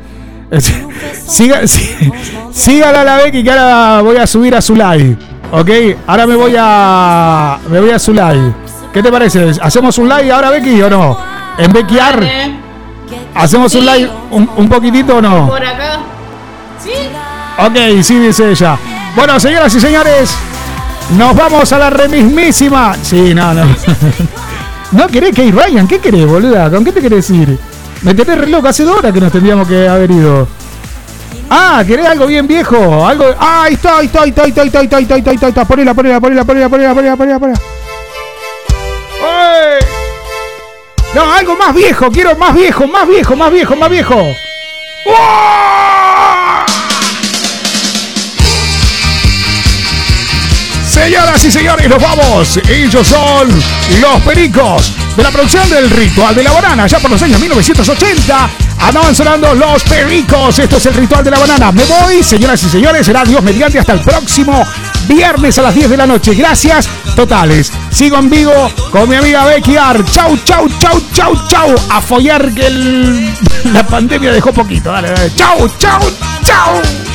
Siga, sí, síganla a la Becky que ahora voy a subir a su live. Ok, ahora me voy a. Me voy a su live. ¿Qué te parece? ¿Hacemos un live ahora, Becky, o no? En Beckyar. ¿Hacemos un live un, un poquitito o no? Por acá. Ok, sí, dice ella. Bueno, señoras y señores, nos vamos a la remismísima. Sí, no, no. ¿No querés que ir Ryan? ¿Qué querés, boluda? ¿Con qué te querés ir? Me tenés re loco, hace dos horas que nos tendríamos que haber ido. Ah, ¿querés algo bien viejo? Algo. Ah, ahí está, ahí está, ahí está, ahí está, ahí está, ahí está, ahí está, ahí está. Ponela, ponela, ponela, ponela, ponela, ponela, ponela, ponela. No, algo más viejo, quiero más viejo, más viejo, más viejo, más viejo. ¡Uah! Señoras y señores, nos vamos. Ellos son los pericos de la producción del ritual de la banana. Ya por los años 1980 andaban sonando los pericos. Esto es el ritual de la banana. Me voy, señoras y señores. Será Dios mediante hasta el próximo viernes a las 10 de la noche. Gracias totales. Sigo en vivo con mi amiga Becky Ar. Chau, chau, chau, chau, chau. A follar que la pandemia dejó poquito. Dale, dale. Chau, chau, chau.